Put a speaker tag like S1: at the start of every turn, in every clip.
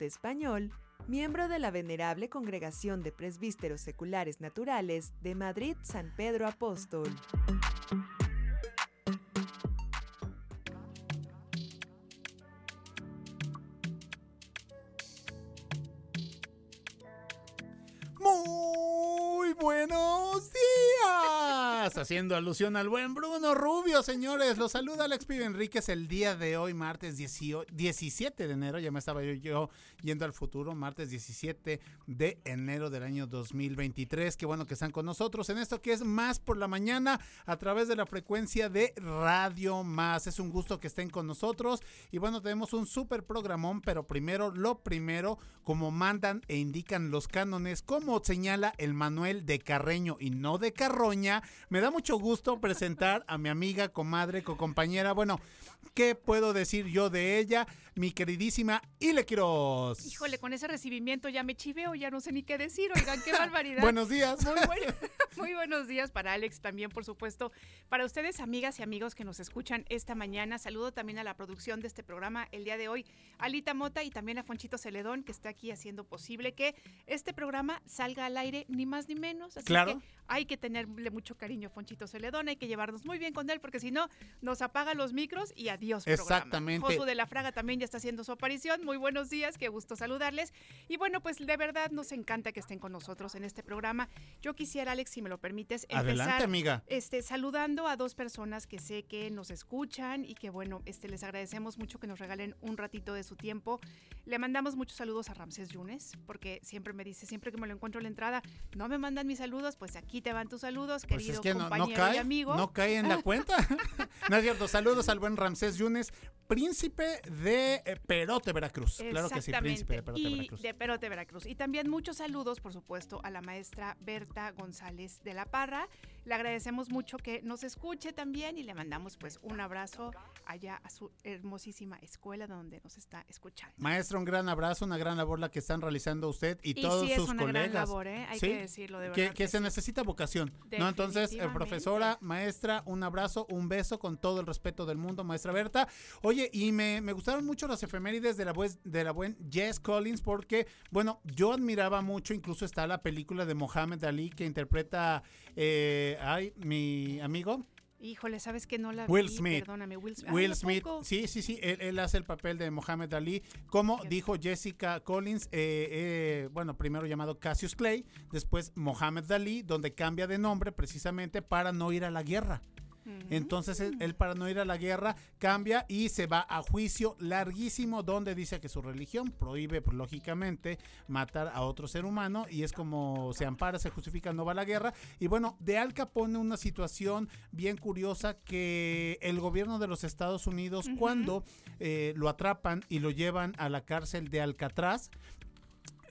S1: español, miembro de la venerable Congregación de Presbíteros Seculares Naturales de Madrid San Pedro Apóstol.
S2: Haciendo alusión al buen Bruno Rubio, señores. Los saluda Alex Pibe Enríquez el día de hoy, martes 17 de enero. Ya me estaba yo, yo, yendo al futuro, martes 17 de enero del año 2023. Qué bueno que están con nosotros en esto que es Más por la Mañana a través de la frecuencia de Radio Más. Es un gusto que estén con nosotros. Y bueno, tenemos un súper programón, pero primero, lo primero, como mandan e indican los cánones, como señala el Manuel de Carreño y no de Carroña, me da mucho gusto presentar a mi amiga, comadre, co-compañera. Bueno, ¿qué puedo decir yo de ella? Mi queridísima Ile Quiroz.
S3: Híjole, con ese recibimiento ya me chiveo, ya no sé ni qué decir. Oigan, qué barbaridad.
S2: Buenos días.
S3: Muy, muy buenos días para Alex también, por supuesto. Para ustedes, amigas y amigos que nos escuchan esta mañana, saludo también a la producción de este programa el día de hoy, Alita Mota y también a Fonchito Celedón, que está aquí haciendo posible que este programa salga al aire, ni más ni menos. Así
S2: Claro.
S3: que hay que tenerle mucho cariño a Fonchito Celedón, hay que llevarnos muy bien con él, porque si no, nos apaga los micros y adiós. programa.
S2: Exactamente.
S3: Josu de la Fraga también ya está haciendo su aparición. Muy buenos días, qué gusto saludarles. Y bueno, pues de verdad nos encanta que estén con nosotros en este programa. Yo quisiera, Alex, si me lo permites, empezar
S2: Adelante, amiga.
S3: este, saludando a dos personas que sé que nos escuchan y que bueno, este, les agradecemos mucho que nos regalen un ratito de su tiempo. Le mandamos muchos saludos a Ramsés Yunes, porque siempre me dice, siempre que me lo encuentro en la entrada, no me mandan mis saludos, pues aquí te van tus saludos,
S2: Pues
S3: querido
S2: es que no, no
S3: compañero y amigo.
S2: no cae en la cuenta. no es cierto. Saludos al buen Ramsés Yunes, príncipe de eh, Perote, Veracruz. Claro que sí, príncipe de Perote,
S3: y
S2: Veracruz.
S3: de Perote, Veracruz. Y también muchos saludos, por supuesto, a la maestra Berta González de la Parra. Le agradecemos mucho que nos escuche también y le mandamos pues un abrazo allá a su hermosísima escuela donde nos está escuchando.
S2: Maestra, un gran abrazo, una gran labor la que están realizando usted y,
S3: Y
S2: todos
S3: sí
S2: sus
S3: una gran
S2: colegas.
S3: labor, ¿eh? Hay
S2: Sí,
S3: que decirlo, de verdad
S2: que
S3: que
S2: se
S3: sí.
S2: necesita vocación, ¿no? Entonces, eh, profesora, maestra, un abrazo, un beso con todo el respeto del mundo, maestra Berta. Oye, y me, me gustaron mucho las efemérides de la, buen, de la buen Jess Collins porque, bueno, yo admiraba mucho, incluso está la película de Mohamed Ali que interpreta, eh, ay, mi amigo.
S3: Híjole, ¿sabes que no la
S2: Will
S3: vi?
S2: Smith.
S3: Perdóname, Will, Smith.
S2: Will
S3: Ay, ¿a
S2: Smith, sí, sí, sí, él, él hace el papel de Mohamed Ali, como
S3: Fíjate.
S2: dijo Jessica Collins, eh, eh, bueno, primero llamado Cassius Clay, después Mohamed Ali, donde cambia de nombre precisamente para no ir a la guerra. Entonces él, él para no ir a la guerra cambia y se va a juicio larguísimo donde dice que su religión prohíbe pues, lógicamente matar a otro ser humano y es como se ampara, se justifica, no va a la guerra. Y bueno, de Al Capone una situación bien curiosa que el gobierno de los Estados Unidos cuando eh, lo atrapan y lo llevan a la cárcel de Alcatraz,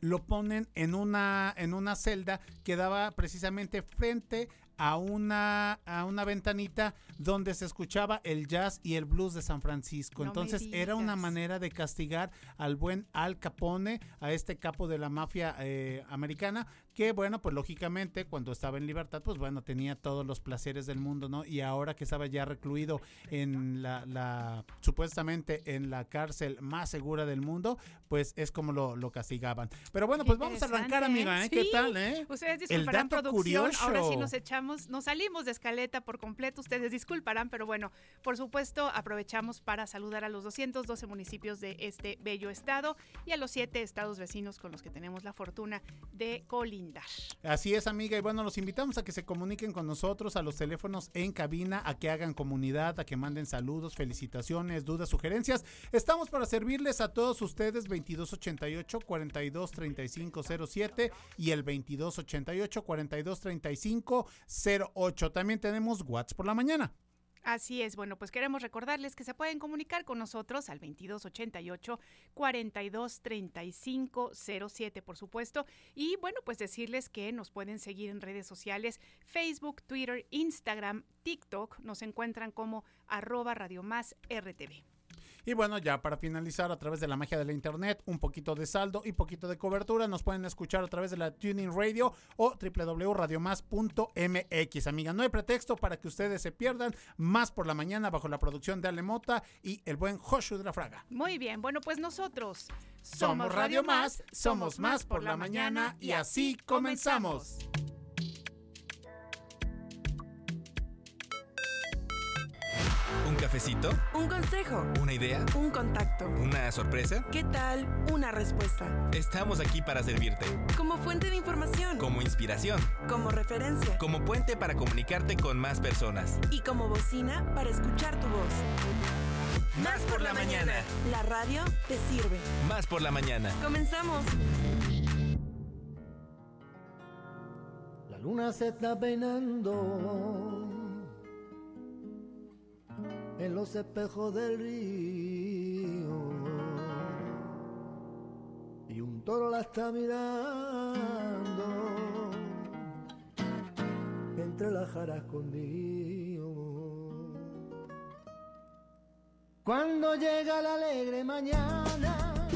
S2: lo ponen en una, en una celda que daba precisamente frente a una, a una ventanita donde se escuchaba el jazz y el blues de San Francisco.
S3: No
S2: Entonces era una manera de castigar al buen Al Capone, a este capo de la mafia eh, americana, que bueno, pues lógicamente cuando estaba en libertad, pues bueno, tenía todos los placeres del mundo, ¿no? Y ahora que estaba ya recluido en la, la supuestamente en la cárcel más segura del mundo, pues es como lo, lo castigaban. Pero bueno, pues vamos a arrancar, amiga, ¿eh? ¿Qué tal, eh?
S3: Ustedes
S2: El
S3: disculparán
S2: dato
S3: producción, ahora sí
S2: curioso.
S3: nos echamos, nos salimos de escaleta por completo, ustedes disculparán, pero bueno, por supuesto aprovechamos para saludar a los 212 municipios de este bello estado y a los siete estados vecinos con los que tenemos la fortuna de colindar.
S2: Así es, amiga. Y bueno, los invitamos a que se comuniquen con nosotros a los teléfonos en cabina, a que hagan comunidad, a que manden saludos, felicitaciones, dudas, sugerencias. Estamos para servirles a todos ustedes 2288 423507 y el 2288 423508. También tenemos WhatsApp por la mañana.
S3: Así es, bueno, pues queremos recordarles que se pueden comunicar con nosotros al 2288 423507, por supuesto, y bueno, pues decirles que nos pueden seguir en redes sociales, Facebook, Twitter, Instagram, TikTok, nos encuentran como arroba Radio Más RTV.
S2: Y bueno, ya para finalizar, a través de la magia de la internet, un poquito de saldo y poquito de cobertura, nos pueden escuchar a través de la Tuning Radio o www.radiomás.mx. Amiga, no hay pretexto para que ustedes se pierdan más por la mañana bajo la producción de Alemota y el buen Joshu de la Fraga.
S3: Muy bien, bueno, pues nosotros
S2: somos Radio Más, somos más por la mañana y así comenzamos.
S4: ¿Un cafecito?
S5: Un consejo.
S4: ¿Una idea?
S5: Un contacto.
S4: ¿Una sorpresa?
S5: ¿Qué tal? Una respuesta.
S4: Estamos aquí para servirte.
S5: Como fuente de información.
S4: Como inspiración.
S5: Como referencia.
S4: Como puente para comunicarte con más personas.
S5: Y como bocina para escuchar tu voz.
S4: Más por la mañana.
S5: La radio te sirve.
S4: Más por la mañana.
S5: Comenzamos.
S6: La luna se está peinando en los espejos del río y un toro la está mirando entre las jaras escondido. Cuando llega la alegre mañana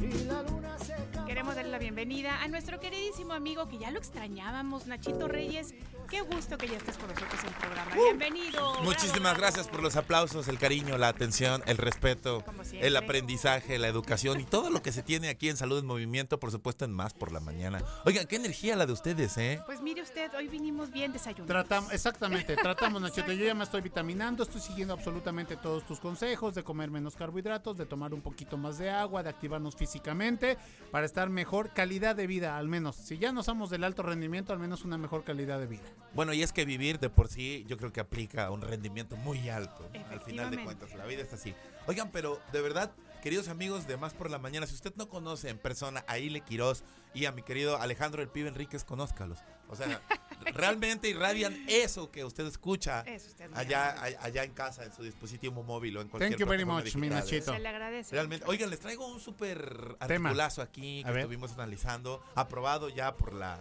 S6: y la luna se
S3: Queremos darle la bienvenida a nuestro queridísimo amigo que ya lo extrañábamos, Nachito Reyes. Qué gusto que ya estés con nosotros en el programa. Bienvenido.
S7: Uh. Muchísimas
S3: Bravo,
S7: gracias
S3: bravo.
S7: por los aplausos, el cariño, la atención, el respeto, el aprendizaje, la educación y todo lo que se tiene aquí en Salud en Movimiento, por supuesto, en Más por la Mañana. Oigan, qué energía la de ustedes, ¿eh?
S3: Pues mire usted, hoy vinimos bien desayunados.
S2: Tratamos, exactamente, tratamos, Nachito. Yo ya me estoy vitaminando, estoy siguiendo absolutamente todos tus consejos de comer menos carbohidratos, de tomar un poquito más de agua, de activarnos físicamente para estar mejor calidad de vida, al menos. Si ya no somos del alto rendimiento, al menos una mejor calidad de vida.
S7: Bueno, y es que vivir de por sí yo creo que aplica a un rendimiento muy alto. Al final de cuentas, la vida es así. Oigan, pero de verdad, queridos amigos de Más por la Mañana, si usted no conoce en persona a Ile Quiroz y a mi querido Alejandro el Pibe Enríquez, conózcalos. O sea, realmente irradian eso que usted escucha
S3: usted
S7: allá, a- allá en casa, en su dispositivo móvil o en cualquier
S2: Thank you very much, mi. Nachito.
S3: Se le agradece.
S7: Realmente,
S3: mucho.
S7: oigan, les traigo un súper articulazo aquí
S2: A
S7: que
S2: ver.
S7: estuvimos analizando, aprobado ya por la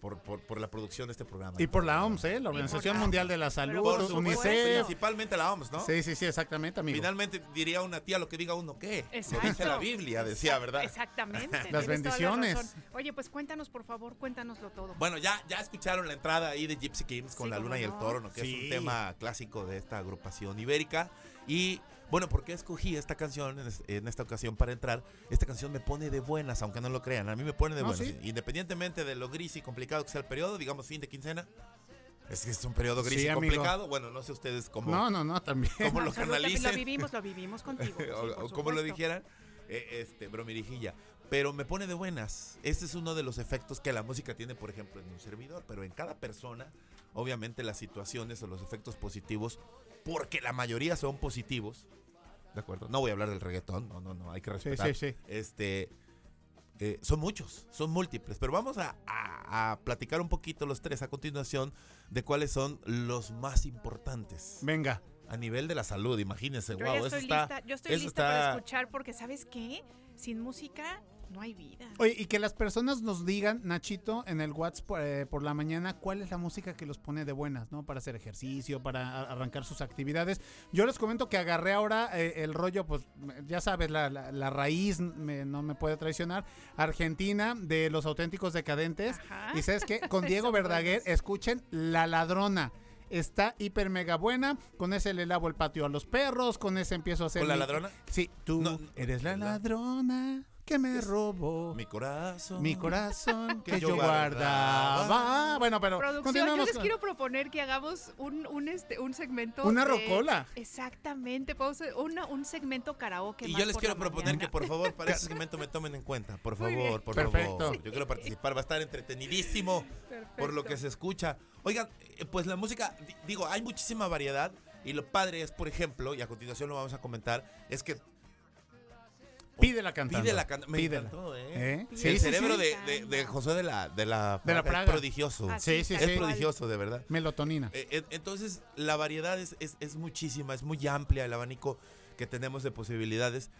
S7: por, por, por la producción de este programa.
S2: Y por la OMS, ¿eh? la Organización
S3: la
S2: Mundial de la Salud,
S7: Por supuesto,
S2: UNICEF.
S7: principalmente la OMS, ¿no?
S2: Sí, sí, sí, exactamente, amigo.
S7: Finalmente diría una tía lo que diga uno qué. Lo
S3: Exacto.
S7: dice la Biblia, decía, ¿verdad?
S3: Exactamente.
S2: Las
S3: la
S2: bendiciones.
S3: Oye, pues cuéntanos, por favor, cuéntanoslo todo.
S7: Bueno, ya, ya escucharon la entrada ahí de Gypsy Kings con
S3: Sí,
S7: la luna y el toro, ¿no? que es un tema clásico de esta agrupación ibérica. Y bueno, ¿por qué escogí esta canción en, es- en esta ocasión para entrar? Esta canción me pone de buenas, aunque no lo crean. A mí me pone de
S2: No,
S7: buenas.
S2: sí.
S7: Independientemente de lo gris y complicado que sea el periodo, digamos fin de quincena. Es que es un periodo gris
S2: Sí,
S7: y
S2: amigo.
S7: complicado. Bueno, no sé ustedes cómo,
S2: No, no, no, también.
S7: cómo lo canalicen.
S3: Lo vivimos, lo vivimos contigo. sí,
S7: o, o como lo dijeran, eh, este, bromirijilla. Pero me pone de buenas. Este es uno de los efectos que la música tiene, por ejemplo, en un servidor. Pero en cada persona, obviamente las situaciones o los efectos positivos, porque la mayoría son positivos, ¿de acuerdo? No voy a hablar del reggaetón, no, no, no, hay que respetar.
S2: sí, sí.
S7: Este, eh, son muchos, son múltiples, pero vamos a, a- a platicar un poquito los tres a continuación de cuáles son los más importantes
S2: Venga.
S7: a nivel de la salud. Imagínense,
S3: Yo
S7: wow,
S3: ya
S7: eso está,
S3: yo estoy
S7: eso
S3: lista para
S7: está-
S3: escuchar porque ¿sabes qué? Sin música no hay vida.
S2: Oye, y que las personas nos digan, Nachito, en el WhatsApp por, eh, por la mañana, cuál es la música que los pone de buenas, ¿no? Para hacer ejercicio, para arrancar sus actividades. Yo les comento que agarré ahora eh, el rollo, pues, ya sabes, la, la- la raíz me- no me puede traicionar, Argentina, de los auténticos decadentes.
S3: Ajá.
S2: Y sabes qué, con Diego Verdaguer, escuchen La Ladrona. Está hiper mega buena. Con ese le lavo el patio a los perros. Con ese empiezo a hacer.
S7: ¿Con la
S2: mi-
S7: ladrona?
S2: Sí, tú
S7: No,
S2: eres la
S7: la-
S2: ladrona que me robó
S7: Mi corazón.
S2: mi corazón que,
S7: que
S2: yo guardaba.
S7: guardaba.
S2: Bueno, pero
S3: Producción, yo les
S2: con-
S3: quiero proponer que hagamos un, un, este, un segmento.
S2: Una
S3: de-
S2: rocola.
S3: Exactamente, podemos una- un segmento karaoke.
S7: Y
S3: más
S7: yo les quiero proponer
S3: mañana.
S7: que por favor para ese segmento me tomen en cuenta. Por favor, por
S2: Perfecto.
S7: favor. Yo quiero participar. Va a estar entretenidísimo por lo que se escucha. Oigan, eh, pues la música, di- digo, hay muchísima variedad. Y lo padre es, por ejemplo, y a continuación lo vamos a comentar, es que
S2: Pide la cantante.
S7: pide la can- Me
S2: Pídela.
S7: encantó, ¿eh?
S2: ¿Eh?
S3: Sí,
S2: Sí,
S7: el
S2: sí,
S7: cerebro
S2: sí.
S7: de, de- de José de la, de la,
S2: De la
S7: Praga es prodigioso.
S3: Así,
S2: Sí, sí,
S7: Es
S2: sí.
S3: cual.
S7: prodigioso, de verdad.
S2: Melatonina.
S7: Eh, eh, Entonces, la variedad es, es- es muchísima, es muy amplia el abanico que tenemos de posibilidades.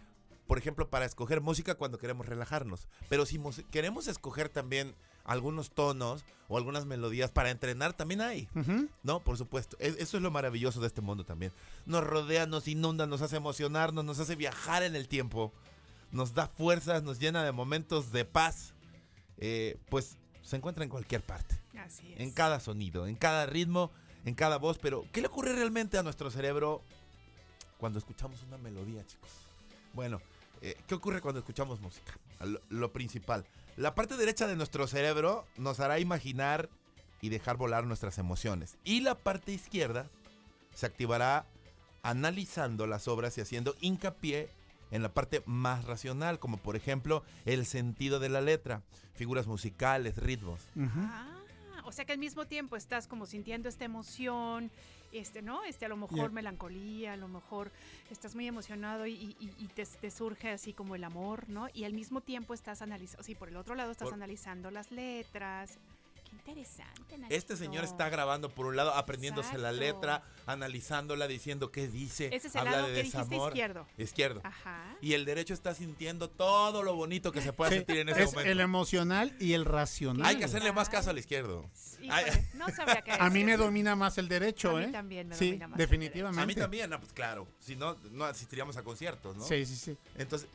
S7: Por ejemplo, para escoger música cuando queremos relajarnos. Pero si queremos escoger también algunos tonos o algunas melodías para entrenar también hay. No, por supuesto. Es- eso es lo maravilloso de este mundo también. Nos rodea, nos inunda, nos hace emocionarnos, nos hace viajar en el tiempo, nos da fuerzas, nos llena de momentos de paz. Eh, pues se encuentra en cualquier parte,
S3: Así es.
S7: en cada sonido, en cada ritmo, en cada voz. Pero, ¿qué le ocurre realmente a nuestro cerebro cuando escuchamos una melodía, chicos? Bueno, eh, ¿qué ocurre cuando escuchamos música? Lo, lo principal. La parte derecha de nuestro cerebro nos hará imaginar y dejar volar nuestras emociones. Y la parte izquierda se activará analizando las obras y haciendo hincapié en la parte más racional, como por ejemplo el sentido de la letra, figuras musicales, ritmos.
S3: Ah, o sea que al mismo tiempo estás como sintiendo esta emoción, este, ¿no? Este, a lo mejor
S2: Yeah.
S3: melancolía, a lo mejor estás muy emocionado y, y- y te, te surge así como el amor, ¿no? Y al mismo tiempo estás analizando, sí, por el otro lado estás
S7: Por-
S3: analizando las letras. Qué interesante,
S7: Este señor
S3: Nachito.
S7: está grabando por un lado, aprendiéndose la letra, analizándola, diciendo qué dice,
S3: Ese es el
S7: habla
S3: lado
S7: de
S3: que dijiste
S7: desamor.
S3: izquierdo.
S7: Izquierdo.
S3: Ajá.
S7: Y el derecho está sintiendo todo lo bonito que se puede
S2: Sí,
S7: sentir en ese
S2: es
S7: momento.
S2: el emocional y el racional.
S7: Hay que hacerle más caso al izquierdo.
S3: Híjole, no sabría qué
S2: A mí me domina más el derecho,
S3: A mí
S2: ¿eh?
S3: también me
S2: sí,
S3: domina más el
S2: definitivamente.
S7: A mí también, no, pues claro. Si no, no asistiríamos a conciertos, ¿no?
S2: Sí, sí, sí.
S7: Entonces,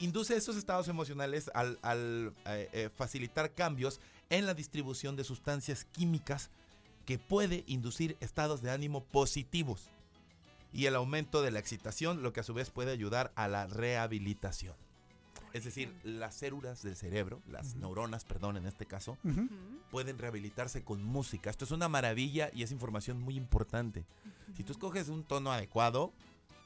S7: induce esos estados emocionales al, al, eh, eh, facilitar cambios en la distribución de sustancias químicas que puede inducir estados de ánimo positivos y el aumento de la excitación, lo que a su vez puede ayudar a la rehabilitación. Es decir, las células del cerebro, las neuronas, perdón, en este caso, pueden rehabilitarse con música. Esto es una maravilla y es información muy importante. Si tú escoges un tono adecuado,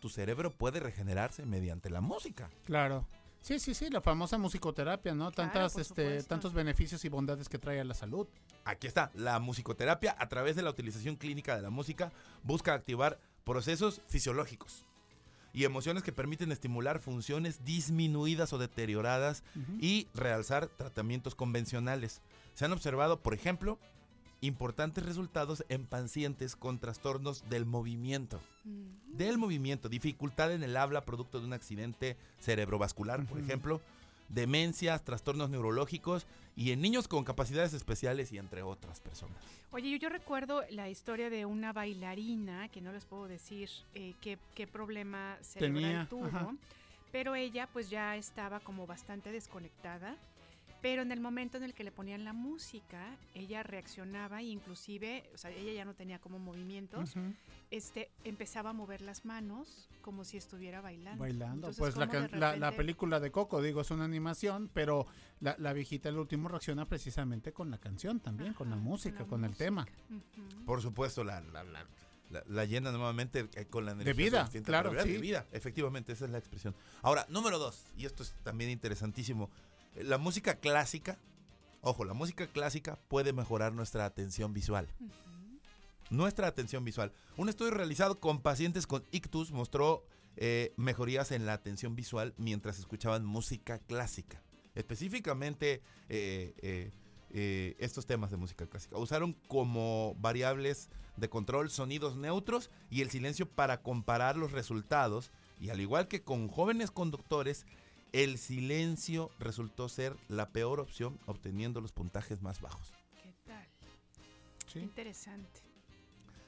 S7: tu cerebro puede regenerarse mediante la música.
S2: Claro. Sí, sí, sí, la famosa musicoterapia, ¿no?
S3: Claro,
S2: Tantas, este, tantos beneficios y bondades que trae a la salud.
S7: Aquí está, la musicoterapia a través de la utilización clínica de la música busca activar procesos fisiológicos y emociones que permiten estimular funciones disminuidas o deterioradas y realzar tratamientos convencionales. Se han observado, por ejemplo, importantes resultados en pacientes con trastornos del movimiento. Del movimiento, dificultad en el habla producto de un accidente cerebrovascular, por ejemplo, demencias, trastornos neurológicos y en niños con capacidades especiales y entre otras personas.
S3: Oye, yo, yo recuerdo la historia de una bailarina, que no les puedo decir eh, qué, qué problema cerebral
S2: Tenía,
S3: tuvo,
S2: ajá.
S3: pero ella pues ya estaba como bastante desconectada, pero en el momento en el que le ponían la música, ella reaccionaba e inclusive, o sea, ella ya no tenía como movimientos, este, empezaba a mover las manos como si estuviera bailando.
S2: Bailando.
S3: Entonces,
S2: pues la,
S3: ¿cómo de
S2: can- la, la
S3: repente-
S2: película de Coco, digo, es una animación, pero la, la viejita el último reacciona precisamente con la canción también, con la música,
S3: la
S2: con, el tema.
S7: Por supuesto, la, la, la- la- la llena nuevamente eh, con la energía.
S2: vida,
S7: suficiente
S2: claro, sí.
S7: De vida, efectivamente, esa es la expresión. Ahora, número dos, y esto es también interesantísimo, la música clásica, ojo, la música clásica puede mejorar nuestra atención visual. Nuestra atención visual. Un estudio realizado con pacientes con ictus mostró eh, mejorías en la atención visual mientras escuchaban música clásica. Específicamente eh, eh, estos temas de música clásica. Usaron como variables de control sonidos neutros y el silencio para comparar los resultados. Y al igual que con jóvenes conductores, el silencio resultó ser la peor opción, obteniendo los puntajes más bajos.
S3: ¿Qué tal?
S2: Sí.
S3: Interesante.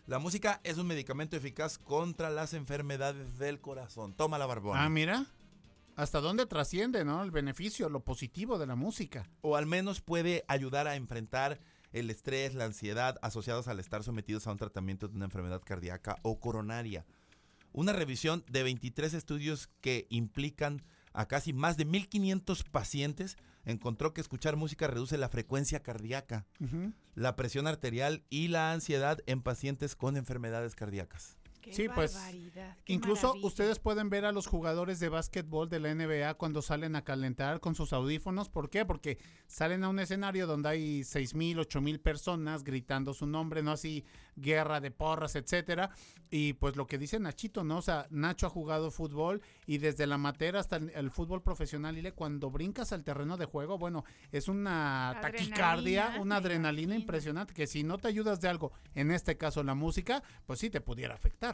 S7: La música es un medicamento eficaz contra las enfermedades del corazón. Toma la barbona.
S2: Ah, mira. Hasta dónde trasciende, ¿no? El beneficio, lo positivo de la música.
S7: o al menos puede ayudar a enfrentar el estrés, la ansiedad asociados al estar sometidos a un tratamiento de una enfermedad cardíaca o coronaria. Una revisión de 23 estudios que implican a casi más de 1.500 pacientes encontró que escuchar música reduce la frecuencia cardíaca, la presión arterial y la ansiedad en pacientes con enfermedades cardíacas.
S3: Qué
S2: Sí, pues,
S3: qué
S2: Incluso
S3: maravilla.
S2: ustedes pueden ver a los jugadores de básquetbol de la NBA cuando salen a calentar con sus audífonos. ¿Por qué? Porque salen a un escenario donde hay seis mil, ocho mil personas gritando su nombre, no así guerra de porras, etcétera. Y pues lo que dice Nachito, ¿no? O sea, Nacho ha jugado fútbol y desde la amateur hasta el, el fútbol profesional, y cuando brincas al terreno de juego, bueno, es una
S3: Adrenalina,
S2: taquicardia, una adrenalina impresionante que si no te ayudas de algo, en este caso la música, pues sí te pudiera afectar.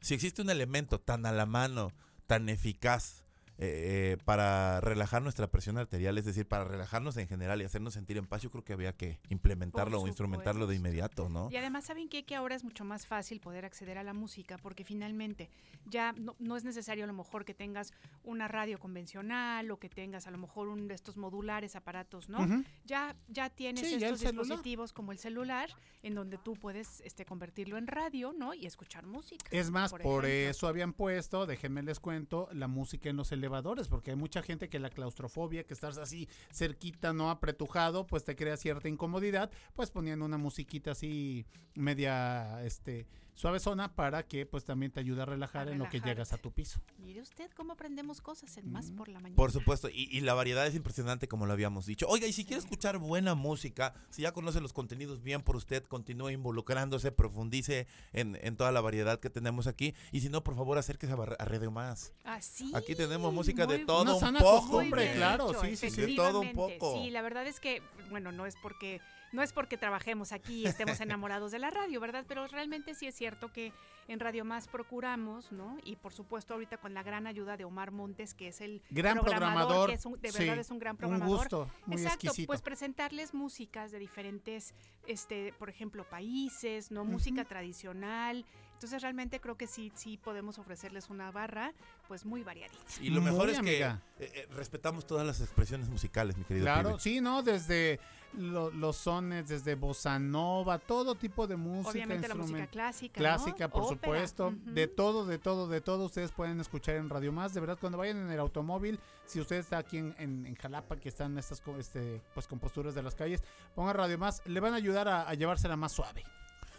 S7: Si existe un elemento tan a la mano, tan eficaz eh, para relajar nuestra presión arterial, es decir, para relajarnos en general y hacernos sentir en paz, yo creo que había que implementarlo o instrumentarlo de inmediato, ¿no?
S3: Y además, ¿saben qué? Que ahora es mucho más fácil poder acceder a la música porque finalmente ya no, no es necesario a lo mejor que tengas una radio convencional o que tengas a lo mejor un de estos modulares aparatos, ¿no? Ya, ya tienes
S2: Sí,
S3: estos dispositivos como el celular en donde tú puedes este, convertirlo en radio, ¿no? Y escuchar música.
S2: Es más, por, eso habían puesto, déjenme les cuento, la música en los elevadores, porque hay mucha gente que la claustrofobia, que estás así cerquita, no apretujado, pues te crea cierta incomodidad, pues ponían una musiquita así media, este, suave zona para que pues también te ayude a relajar en lo que llegas a tu piso.
S3: Mire usted cómo aprendemos cosas en Más por la Mañana.
S7: Por supuesto, y, y la variedad es impresionante como lo habíamos dicho. Oiga, y si quiere escuchar buena música, si ya conoce los contenidos bien por usted, continúe involucrándose, profundice en, en toda la variedad que tenemos aquí. Y si no, por favor, acérquese a, Radio Más.
S3: Así.
S7: Aquí tenemos música de todo un poco. hombre.
S2: claro, sí, sí, sí.
S7: De todo un poco.
S3: Sí, la verdad es que, bueno, no es porque no es porque trabajemos aquí y estemos enamorados de la radio, ¿verdad? Pero realmente sí es cierto que en Radio Más procuramos, ¿no? Y por supuesto ahorita con la gran ayuda de Omar Montes, que es el
S2: Gran programador,
S3: que es un- de
S2: sí,
S3: verdad es un gran
S2: Un
S3: programador.
S2: gusto, muy
S3: Exacto,
S2: exquisito.
S3: pues presentarles músicas de diferentes, este, por ejemplo, países, ¿no? Música tradicional. Entonces realmente creo que sí, sí podemos ofrecerles una barra, pues muy variadita.
S7: Y lo mejor
S2: Muy
S7: es
S2: amiga.
S7: que eh, eh, respetamos todas las expresiones musicales, mi querido
S2: Claro,
S7: pibe.
S2: sí, ¿no? Desde lo- los sones, desde bossa nova, todo tipo de música,
S3: Obviamente la música clásica. ¿no?
S2: clásica, por
S3: Ópera,
S2: supuesto, de todo, de todo, de todo, ustedes pueden escuchar en Radio Más, de verdad, cuando vayan en el automóvil, si usted está aquí en, en- en Jalapa, que están estas co- este, pues, composturas de las calles, pongan Radio Más, le van a ayudar a, a llevársela más suave.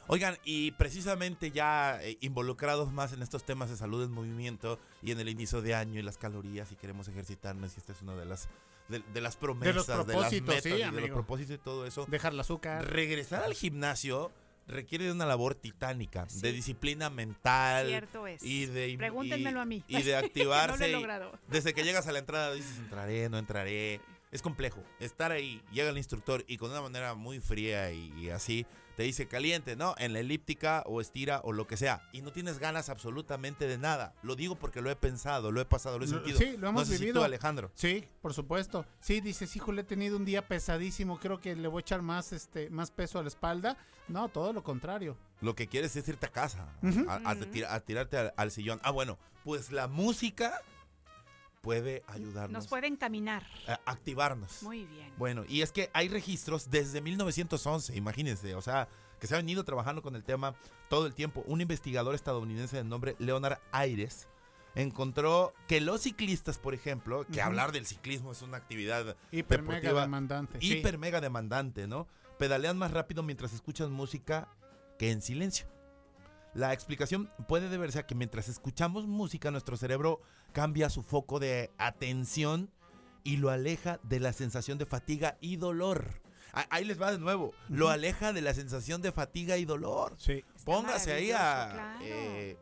S7: Oigan, y precisamente ya eh, involucrados más en estos temas de salud en movimiento y en el inicio de año y las calorías y queremos ejercitarnos y esta es una de las de, de las promesas, de, las
S2: propósitos,
S7: metas
S2: sí,
S7: y de los propósitos y todo eso.
S2: Dejar el azúcar.
S7: Regresar al gimnasio requiere de una labor titánica,
S3: Sí.
S7: de disciplina mental
S3: Cierto es.
S7: y de
S3: Pregúntenmelo
S7: y-
S3: a mí.
S7: y de
S3: no lo
S7: activarse.
S3: he
S7: desde que llegas a la entrada dices entraré, no entraré. Es complejo. Estar ahí, llega el instructor y con una manera muy fría y, y así te dice caliente, ¿no? En la elíptica o estira o lo que sea. Y no tienes ganas absolutamente de nada. Lo digo porque lo he pensado, lo he pasado, lo he sentido.
S2: sí, lo hemos
S7: no sé si tú,
S2: vivido.
S7: Alejandro.
S2: Sí, por supuesto. Sí, dices, híjole, he tenido un día pesadísimo, creo que le voy a echar más, este, más peso a la espalda. No, todo lo contrario.
S7: Lo que quieres es irte a casa,
S2: Ujú.
S7: a, a tira- a tirarte al, al sillón. Ah, bueno, pues la música puede ayudarnos
S3: Nos pueden caminar.
S7: a activarnos.
S3: Muy bien.
S7: Bueno, y es que hay registros desde 1911, imagínense, o sea, que se ha venido trabajando con el tema todo el tiempo. Un investigador estadounidense de nombre Leonard Ayres encontró que los ciclistas, por ejemplo, que hablar del ciclismo es una actividad
S2: Hiper mega demandante. sí.
S7: hiper mega demandante, ¿no? Pedalean más rápido mientras escuchan música que en silencio. La explicación puede deberse a que mientras escuchamos música, nuestro cerebro cambia su foco de atención y lo aleja de la sensación de fatiga y dolor. Ah, Ahí les va de nuevo. Lo aleja de la sensación de fatiga y dolor.
S2: Sí.
S7: Póngase ahí a
S3: claro.
S7: eh,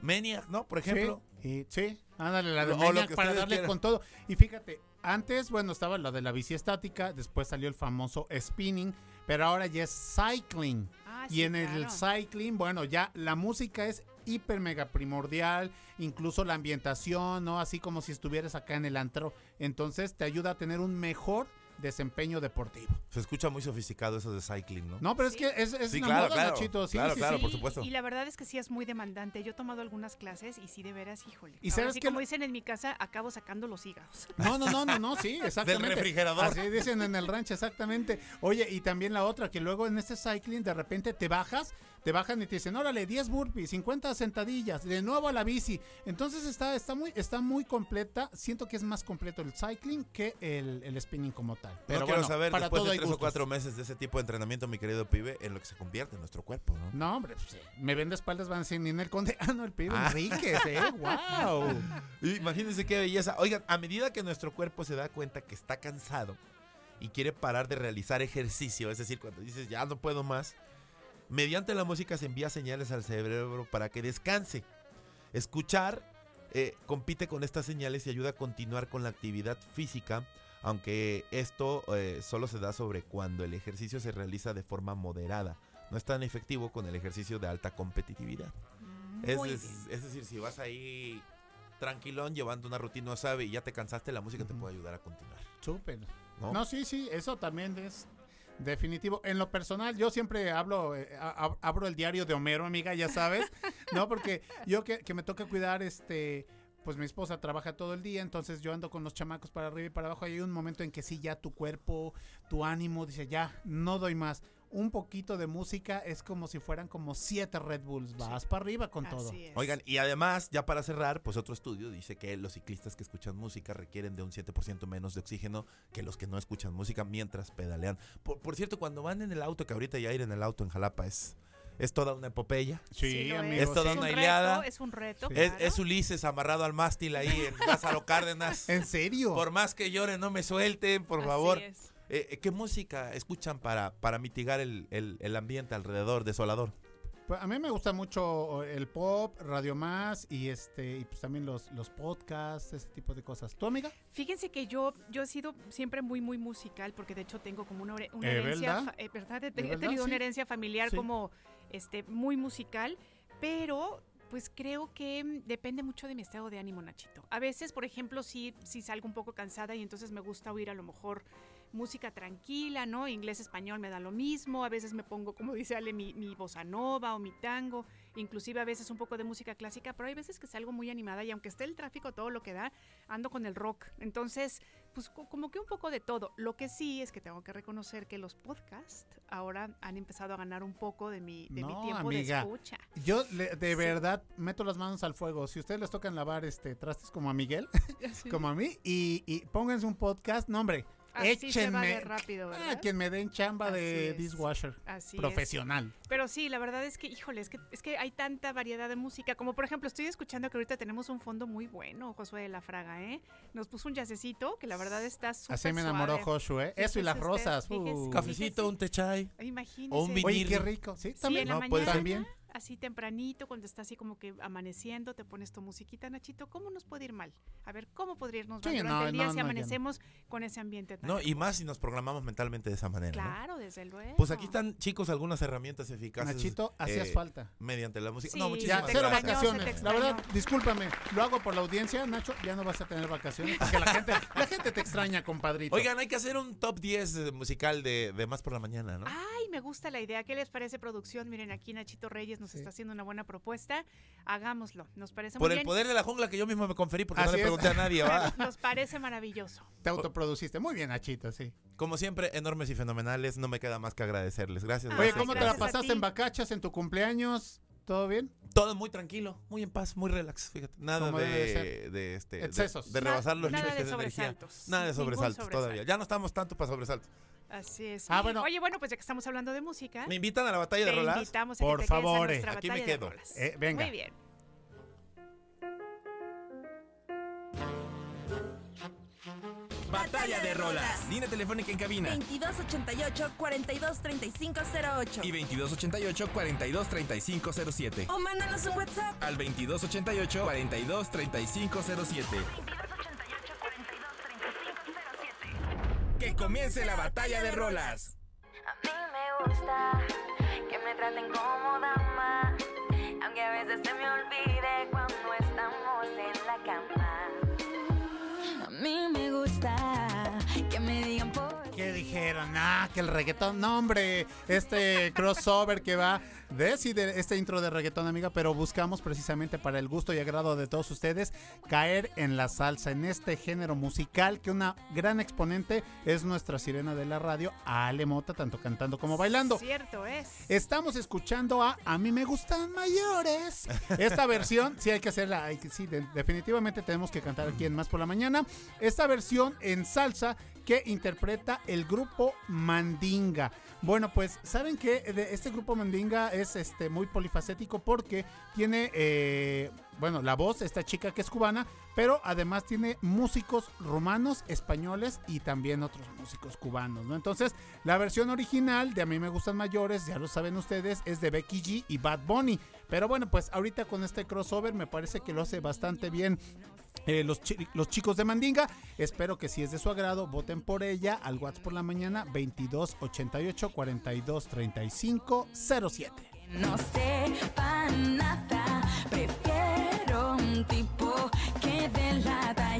S7: Maniac, ¿no? Por ejemplo.
S2: Sí, sí, ándale, la de
S7: O
S2: Maniac para darle
S7: quieran.
S2: con todo. Y fíjate, antes, bueno, estaba la de la bici estática, después salió el famoso spinning, pero ahora ya es cycling.
S3: Ah,
S2: y
S3: sí,
S2: en el cycling, bueno, ya la música es hiper mega primordial, incluso la ambientación, ¿no? Así como si estuvieras acá en el antro. Entonces te ayuda a tener un mejor desempeño deportivo.
S7: Se escucha muy sofisticado eso de cycling, ¿no?
S2: No, pero
S3: Sí.
S2: es que es, es
S7: Sí,
S2: una
S7: claro,
S2: moda,
S7: claro,
S2: Nachito. Sí,
S7: claro,
S2: sí,
S7: claro,
S2: sí.
S7: por supuesto.
S3: Y la verdad es que sí es muy demandante. Yo he tomado algunas clases y sí, de veras, híjole.
S2: ¿Y sabes qué
S3: como
S2: lo-
S3: dicen en mi casa, acabo sacando los hígados.
S2: No, no, no, no, no, sí, exactamente.
S7: refrigerador.
S2: Así dicen en el rancho, exactamente. Oye, y también la otra, que luego en este cycling de repente te bajas, te bajan y te dicen, órale, 10 burpees, 50 sentadillas, de nuevo a la bici. Entonces está, está muy, está muy completa. Siento que es más completo el cycling que el, el spinning como tal. Pero
S7: no quiero
S2: bueno,
S7: saber
S2: para
S7: después
S2: todo
S7: de tres o cuatro meses de ese tipo de entrenamiento, mi querido pibe, en lo que se convierte en nuestro cuerpo, ¿no?
S2: No, hombre, pues, eh, me ven de espaldas, van a decir, ni en el conde. Ah, no, el pibe
S7: Ah.
S2: Enríquez, eh, wow.
S7: Imagínense qué belleza. Oigan, a medida que nuestro cuerpo se da cuenta que está cansado y quiere parar de realizar ejercicio, es decir, cuando dices ya no puedo más, mediante la música se envía señales al cerebro para que descanse. Escuchar eh, compite con estas señales y ayuda a continuar con la actividad física, aunque esto eh, solo se da sobre cuando el ejercicio se realiza de forma moderada. No es tan efectivo con el ejercicio de alta competitividad. Es,
S3: bien.
S7: es decir, si vas ahí tranquilón, llevando una rutina suave y ya te cansaste, la música te puede ayudar a continuar.
S2: Súper.
S7: ¿no?
S2: No, sí, sí, eso también es definitivo. En lo personal, yo siempre hablo, eh, abro el diario de Homero, amiga, ya sabes, ¿no? Porque yo que, que me toca cuidar, este, pues mi esposa trabaja todo el día, entonces yo ando con los chamacos para arriba y para abajo. Hay un momento en que sí, ya tu cuerpo, tu ánimo dice, ya, no doy más. Un poquito de música es como si fueran como siete Red Bulls. Vas para arriba con todo.
S3: Es.
S7: Oigan, y además, ya para cerrar, pues otro estudio dice que los ciclistas que escuchan música requieren de un 7% menos de oxígeno que los que no escuchan música mientras pedalean. Por, por cierto, cuando van en el auto, que ahorita ya ir en el auto en Jalapa es, es toda una epopeya.
S2: Sí, amigo.
S7: Es toda
S2: sí.
S7: una
S3: un
S7: hileada.
S3: es un reto.
S7: Es,
S3: claro.
S7: es Ulises amarrado al mástil ahí en Lázaro Cárdenas.
S2: ¿En serio?
S7: Por más que lloren, no me suelten, por
S3: Así
S7: favor.
S3: es.
S7: Eh, eh, ¿Qué música escuchan para, para mitigar el, el- el ambiente alrededor desolador?
S2: Pues a mí me gusta mucho el pop, Radio Más y este y pues también los, los podcasts, ese tipo de cosas. ¿Tu amiga?
S3: Fíjense que yo, yo he sido siempre muy, muy musical, porque de hecho tengo como una,
S2: ¿Eh,
S3: herencia,
S2: verdad?
S3: eh, ¿verdad? He, tenido
S2: Sí.
S3: una herencia familiar
S2: Sí.
S3: como este, muy musical, pero pues creo que mm, depende mucho de mi estado de ánimo, Nachito. A veces, por ejemplo, sí, sí salgo un poco cansada y entonces me gusta oír a lo mejor música tranquila, ¿no? Inglés, español me da lo mismo. A veces me pongo, como dice Ale, mi, mi bossa nova o mi tango. Inclusive a veces un poco de música clásica, pero hay veces que salgo muy animada y aunque esté el tráfico todo lo que da, ando con el rock. Entonces, pues co- como que un poco de todo. Lo que sí es que tengo que reconocer que los podcasts ahora han empezado a ganar un poco de mi, de mi tiempo
S2: amiga.
S3: de escucha.
S2: Yo le- de
S3: Sí.
S2: verdad meto las manos al fuego. Si ustedes les tocan lavar este trastes como a Miguel,
S3: Sí.
S2: como a mí, y, y pónganse un podcast, no hombre,
S3: Así se va de
S2: ah, quien me den chamba de
S3: es.
S2: dishwasher
S3: Así es.
S2: profesional.
S3: Pero sí, la verdad es que, híjole, es que, es que hay tanta variedad de música. Como por ejemplo, estoy escuchando que ahorita tenemos un fondo muy bueno, Josué de la Fraga, ¿eh? Nos puso un yacecito que la verdad está súper
S2: Así me enamoró
S3: suave.
S2: Joshua, ¿eh? Eso y las
S3: usted,
S2: rosas.
S3: fíjese.
S2: uh.
S7: Cafecito, un techay.
S3: Imagínese.
S7: O un vinil.
S2: Oye, qué rico. Sí,
S3: Sí,
S2: también.
S3: en la
S7: No,
S3: mañana,
S7: puede ser.
S2: También.
S3: Así tempranito, cuando está así como que amaneciendo, te pones tu musiquita, Nachito. ¿Cómo nos puede ir mal? A ver, ¿cómo podría irnos mal
S2: Sí,
S3: durante
S2: no,
S3: el día
S2: no,
S3: si
S2: no, ya no.
S3: amanecemos con ese ambiente tan
S7: No, y más si nos programamos mentalmente de esa manera. ¿no?
S3: Claro, desde luego.
S7: Pues aquí están, chicos, algunas herramientas eficaces.
S2: Nachito, hacías
S7: eh,
S2: falta.
S7: Mediante la música.
S3: Sí,
S7: no, muchísimas
S2: Ya, cero vacaciones. La verdad, discúlpame. Lo hago por la audiencia, Nacho. Ya no vas a tener vacaciones. Porque la gente, la gente te extraña, compadrito.
S7: Oigan, hay que hacer un top 10 eh, musical de, de Más por la Mañana, ¿no?
S3: Ay, me gusta la idea. ¿Qué les parece producción? Miren, aquí Nachito Reyes nos
S2: Sí.
S3: está haciendo una buena propuesta. Hagámoslo. Nos parece
S7: Por
S3: muy
S7: el
S3: bien.
S7: poder de la jungla que yo mismo me conferí porque no le
S2: es.
S7: pregunté a nadie, ¿va?
S3: Nos parece maravilloso.
S2: Te autoproduciste. Muy bien, Nachito, sí.
S7: Como siempre, enormes y fenomenales. No me queda más que agradecerles. Gracias.
S3: Ay,
S2: Oye,
S7: gracias,
S2: ¿cómo te la pasaste en Bacachas en tu cumpleaños? ¿Todo bien?
S7: Todo muy tranquilo, muy en paz, muy relax. Fíjate, nada de,
S2: de
S7: de este, de-
S2: Excesos.
S7: De,
S3: Na-
S7: rebasar los
S3: nada de
S7: límites de, energía.
S3: sobresaltos.
S7: Nada de sobresaltos todavía. Ya no estamos tanto para sobresaltos.
S3: Así es.
S2: Ah, bueno.
S3: Oye, bueno, pues ya que estamos hablando de música,
S7: ¿Me invitan a la batalla
S3: te
S7: de rolas?
S3: invitamos a
S2: Por
S3: que te quedes
S2: favor,
S3: a nuestra
S7: aquí me
S3: de
S7: quedo.
S2: Eh, venga.
S3: Muy bien.
S4: Batalla de rolas. Línea telefónica en cabina.
S5: 2288-423508.
S4: Y 2288-423507.
S5: O mándanos un WhatsApp.
S4: Al 2288-423507. Que comience la batalla de rolas.
S8: A mí me gusta que me traten como dama, aunque a veces se me olvide cuando estamos en la cama. Mí me gusta que me digan por
S2: ¿Qué dijeron? Ah, que el reggaetón. No, hombre. Este crossover que va de, sí, de este intro de reggaetón, amiga. Pero buscamos precisamente para el gusto y agrado de todos ustedes caer en la salsa, en este género musical que una gran exponente es nuestra sirena de la radio, Ale Mota, tanto cantando como bailando.
S3: Cierto es.
S2: Estamos escuchando a A mí me gustan mayores. Esta versión, sí hay que hacerla, hay que, sí, de- definitivamente tenemos que cantar aquí en Más por la Mañana. Esta versión en salsa que interpreta el grupo Mandinga. Bueno, pues, ¿saben qué? De- Este grupo Mandinga es este, muy polifacético porque tiene, eh, bueno, la voz, esta chica que es cubana, pero además tiene músicos rumanos, españoles y también otros músicos cubanos, ¿no? Entonces, la versión original de A mí me gustan mayores, ya lo saben ustedes, es de Becky G y Bad Bunny. Pero bueno, pues ahorita con este crossover me parece que lo hace bastante bien eh, los, chi- los chicos de Mandinga. Espero que si es de su agrado, voten por ella al WhatsApp por la mañana 22 88 42 35 07.
S8: no sepa nada. Prefiero un tipo que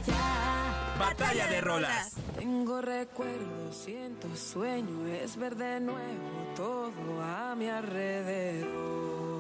S5: ya.
S4: Batalla de rolas.
S5: Tengo recuerdos, siento sueño, es ver de nuevo todo a mi alrededor.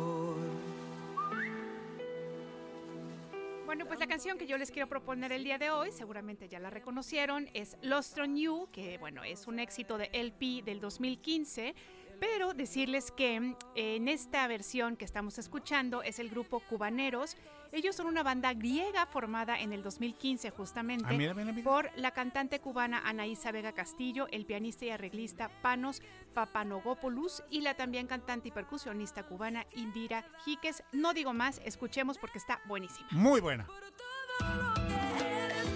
S3: Bueno, pues la canción que yo les quiero proponer el día de hoy, seguramente ya la reconocieron, es Lost on You, que bueno, es un éxito de LP del 2015. Pero decirles que mm, en esta versión que estamos escuchando es el grupo Cubaneros. Ellos son una banda griega formada en el 2015 justamente
S2: Ah, mira, mira, mira.
S3: por la cantante cubana Anaísa Vega Castillo, el pianista y arreglista Panos Papanogopoulos y la también cantante y percusionista cubana Indira Jiques. No digo más, escuchemos porque está buenísima.
S2: Muy buena.
S5: Eres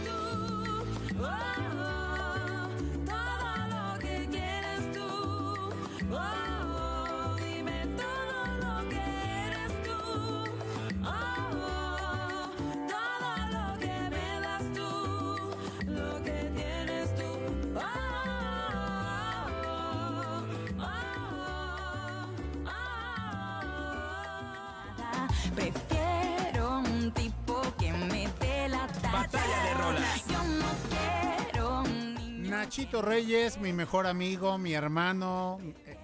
S4: Batalla de rolas.
S5: Yo no quiero un niño
S2: Nachito Reyes, mi mejor amigo, mi hermano, eh,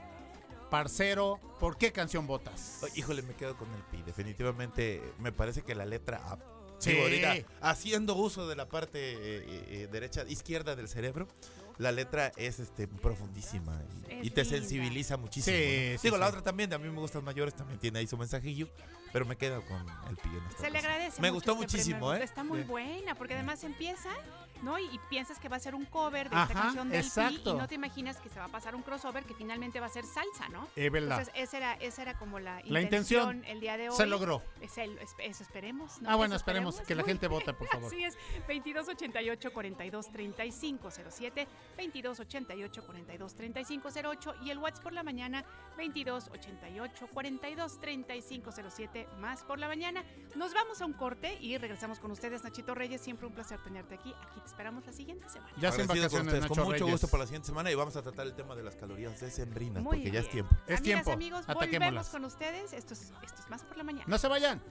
S2: parcero. ¿Por qué canción votas?
S7: Oh, Híjole, me quedo con el pi. Definitivamente me parece que la letra A.
S2: Sí.
S7: Digo, ahorita, haciendo uso de la parte eh, eh, derecha, izquierda del cerebro, la letra es este profundísima y,
S3: Es
S7: y te
S3: linda.
S7: sensibiliza muchísimo.
S2: Sí,
S7: ¿no?
S2: sí,
S7: Digo, la
S2: sí.
S7: otra también, a mí me gustan mayores, también tiene ahí su mensajillo, pero me quedo con el pi en esta
S3: Se le
S7: ocasión.
S3: agradece.
S7: Me
S3: mucho
S7: gustó
S3: este
S7: muchísimo,
S3: primer-
S7: ¿eh?
S3: Está muy
S2: Sí.
S3: buena, porque además empieza, ¿no? Y, y piensas que va a ser un cover de
S2: Ajá,
S3: esta canción del Pi
S2: exacto.
S3: y no te imaginas que se va a pasar un crossover que finalmente va a ser salsa, ¿no?
S2: Es verdad.
S3: Entonces, esa era, esa era como la,
S2: La intención
S3: el día de hoy.
S2: Se logró.
S3: Es el- es- eso esperemos. ¿no?
S2: Ah, bueno, esperemos que la gente vote, por favor.
S3: Así es. 2288 42 35 07, 2288 42 35 08 y el WhatsApp por la mañana 2288 42 35 07 más por la mañana. Nos vamos a un corte y regresamos con ustedes, Nachito Reyes. Siempre un placer tenerte aquí. Aquí te esperamos la siguiente semana.
S2: Ya sin
S7: con
S2: vacaciones,
S7: ustedes,
S2: Nacho
S7: Con mucho
S2: Reyes.
S7: gusto para la siguiente semana y vamos a tratar el tema de las calorías decembrinas,
S3: Muy
S7: porque ya es tiempo.
S2: Es
S3: Amigas,
S2: tiempo.
S3: amigos, volvemos con ustedes. Esto es, esto es más por la mañana.
S2: No se vayan.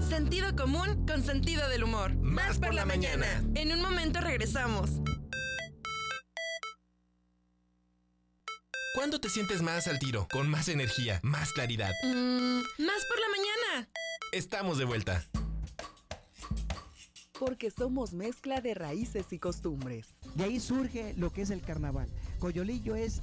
S5: Sentido común con sentido del humor.
S4: Más por la mañana.
S5: En un momento regresamos.
S4: ¿Cuándo te sientes más al tiro? Con más energía, más claridad.
S5: Mm, más por la mañana.
S4: Estamos de vuelta.
S9: Porque somos mezcla de raíces y costumbres.
S10: De ahí surge lo que es el carnaval. Coyolillo es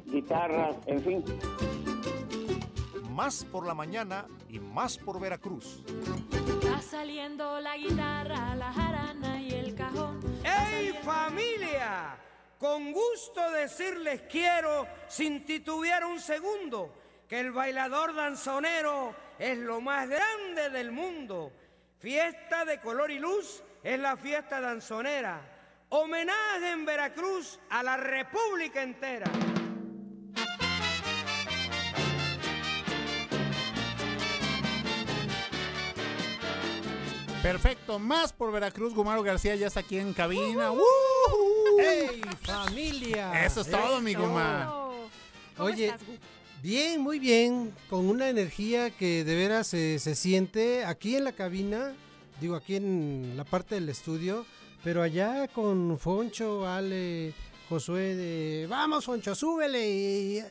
S11: guitarras, en fin.
S12: Más por la mañana y más por Veracruz.
S13: Va saliendo la guitarra, la jarana y el cajón.
S14: ¡Ey familia! Con gusto decirles quiero, sin titubear un segundo, que el bailador danzonero es lo más grande del mundo. Fiesta de color y luz es la fiesta danzonera. Homenaje en Veracruz a la República entera.
S2: Perfecto. Más por Veracruz. Gumaro García ya está aquí en cabina. ¡Woo!
S15: ¡Ey, familia!
S2: Eso es todo, mi
S15: Eso.
S2: Guma.
S15: Oye, bien, muy bien, con una energía que de veras eh, se siente aquí en la cabina, digo aquí en la parte del estudio, pero allá con Foncho, Ale, Josué de, vamos Foncho, súbele y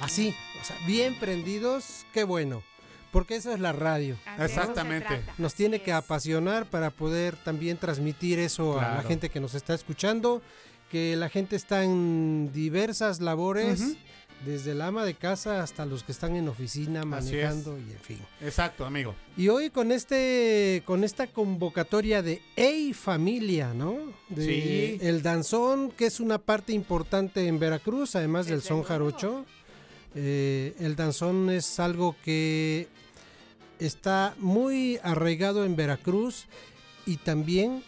S15: así, o sea, bien prendidos, qué bueno. Porque eso es la radio.
S2: Exactamente.
S15: Nos tiene que apasionar para poder también transmitir eso a la gente que nos está escuchando, que la gente está en diversas labores, desde el ama de casa hasta los que están en oficina manejando y en fin.
S2: Exacto, amigo.
S15: Y hoy con este con esta convocatoria de Ey Familia, ¿no? De
S2: Sí.
S15: el danzón, que es una parte importante en Veracruz, además del son jarocho. Eh, el danzón es algo que está muy arraigado en Veracruz y también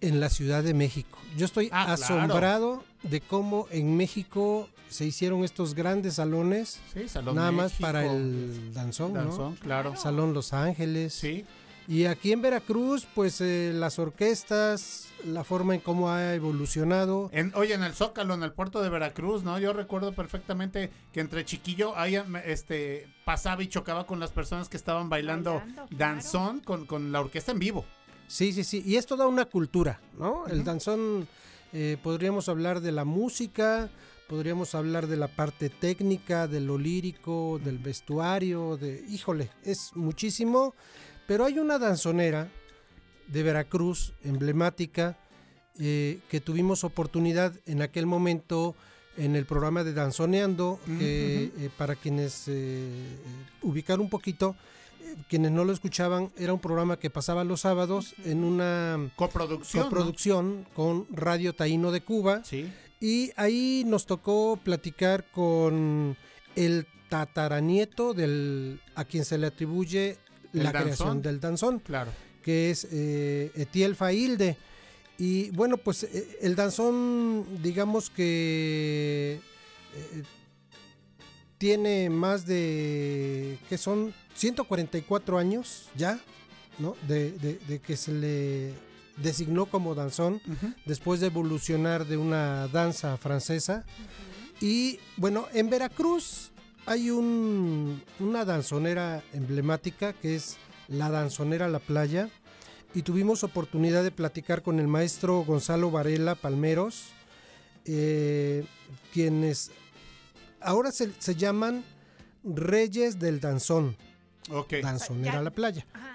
S15: en la Ciudad de México. Yo estoy
S2: Ah, claro.
S15: asombrado de cómo en México se hicieron estos grandes salones,
S2: Sí, Salón
S15: nada más para el danzón, ¿no?
S2: Claro.
S15: Salón Los Ángeles.
S2: Sí.
S15: Y aquí en Veracruz, pues eh, las orquestas, la forma en cómo ha evolucionado.
S2: En, oye, en el Zócalo, en el puerto de Veracruz, ¿no? Yo recuerdo perfectamente que entre chiquillo ahí, este, pasaba y chocaba con las personas que estaban bailando, danzón con, con la orquesta en vivo.
S15: Sí, sí, sí. Y es toda una cultura, ¿no? El danzón, eh, podríamos hablar de la música, podríamos hablar de la parte técnica, de lo lírico, del vestuario, de... Híjole, es muchísimo. Pero hay una danzonera de Veracruz, emblemática, eh, que tuvimos oportunidad en aquel momento en el programa de Danzoneando, que eh, para quienes eh, ubicar un poquito, eh, quienes no lo escuchaban, era un programa que pasaba los sábados en una
S2: Coproducción, ¿no?
S15: coproducción con Radio Taíno de Cuba. Y ahí nos tocó platicar con el tataranieto del a quien se le atribuye la
S2: danzón.
S15: creación del danzón,
S2: Claro.
S15: que es eh, Etiel Failde. Y bueno, pues eh, el danzón, digamos que eh, tiene más de, que son 144 años ya, ¿no? De, de- de que se le designó como danzón después de evolucionar de una danza francesa. Y bueno, en Veracruz hay un- una danzonera emblemática que es la danzonera La Playa y tuvimos oportunidad de platicar con el maestro Gonzalo Varela Palmeros, eh, quienes ahora se, se llaman Reyes del Danzón.
S2: Ok.
S15: Danzonera
S3: Ya-
S15: La Playa.
S3: Eso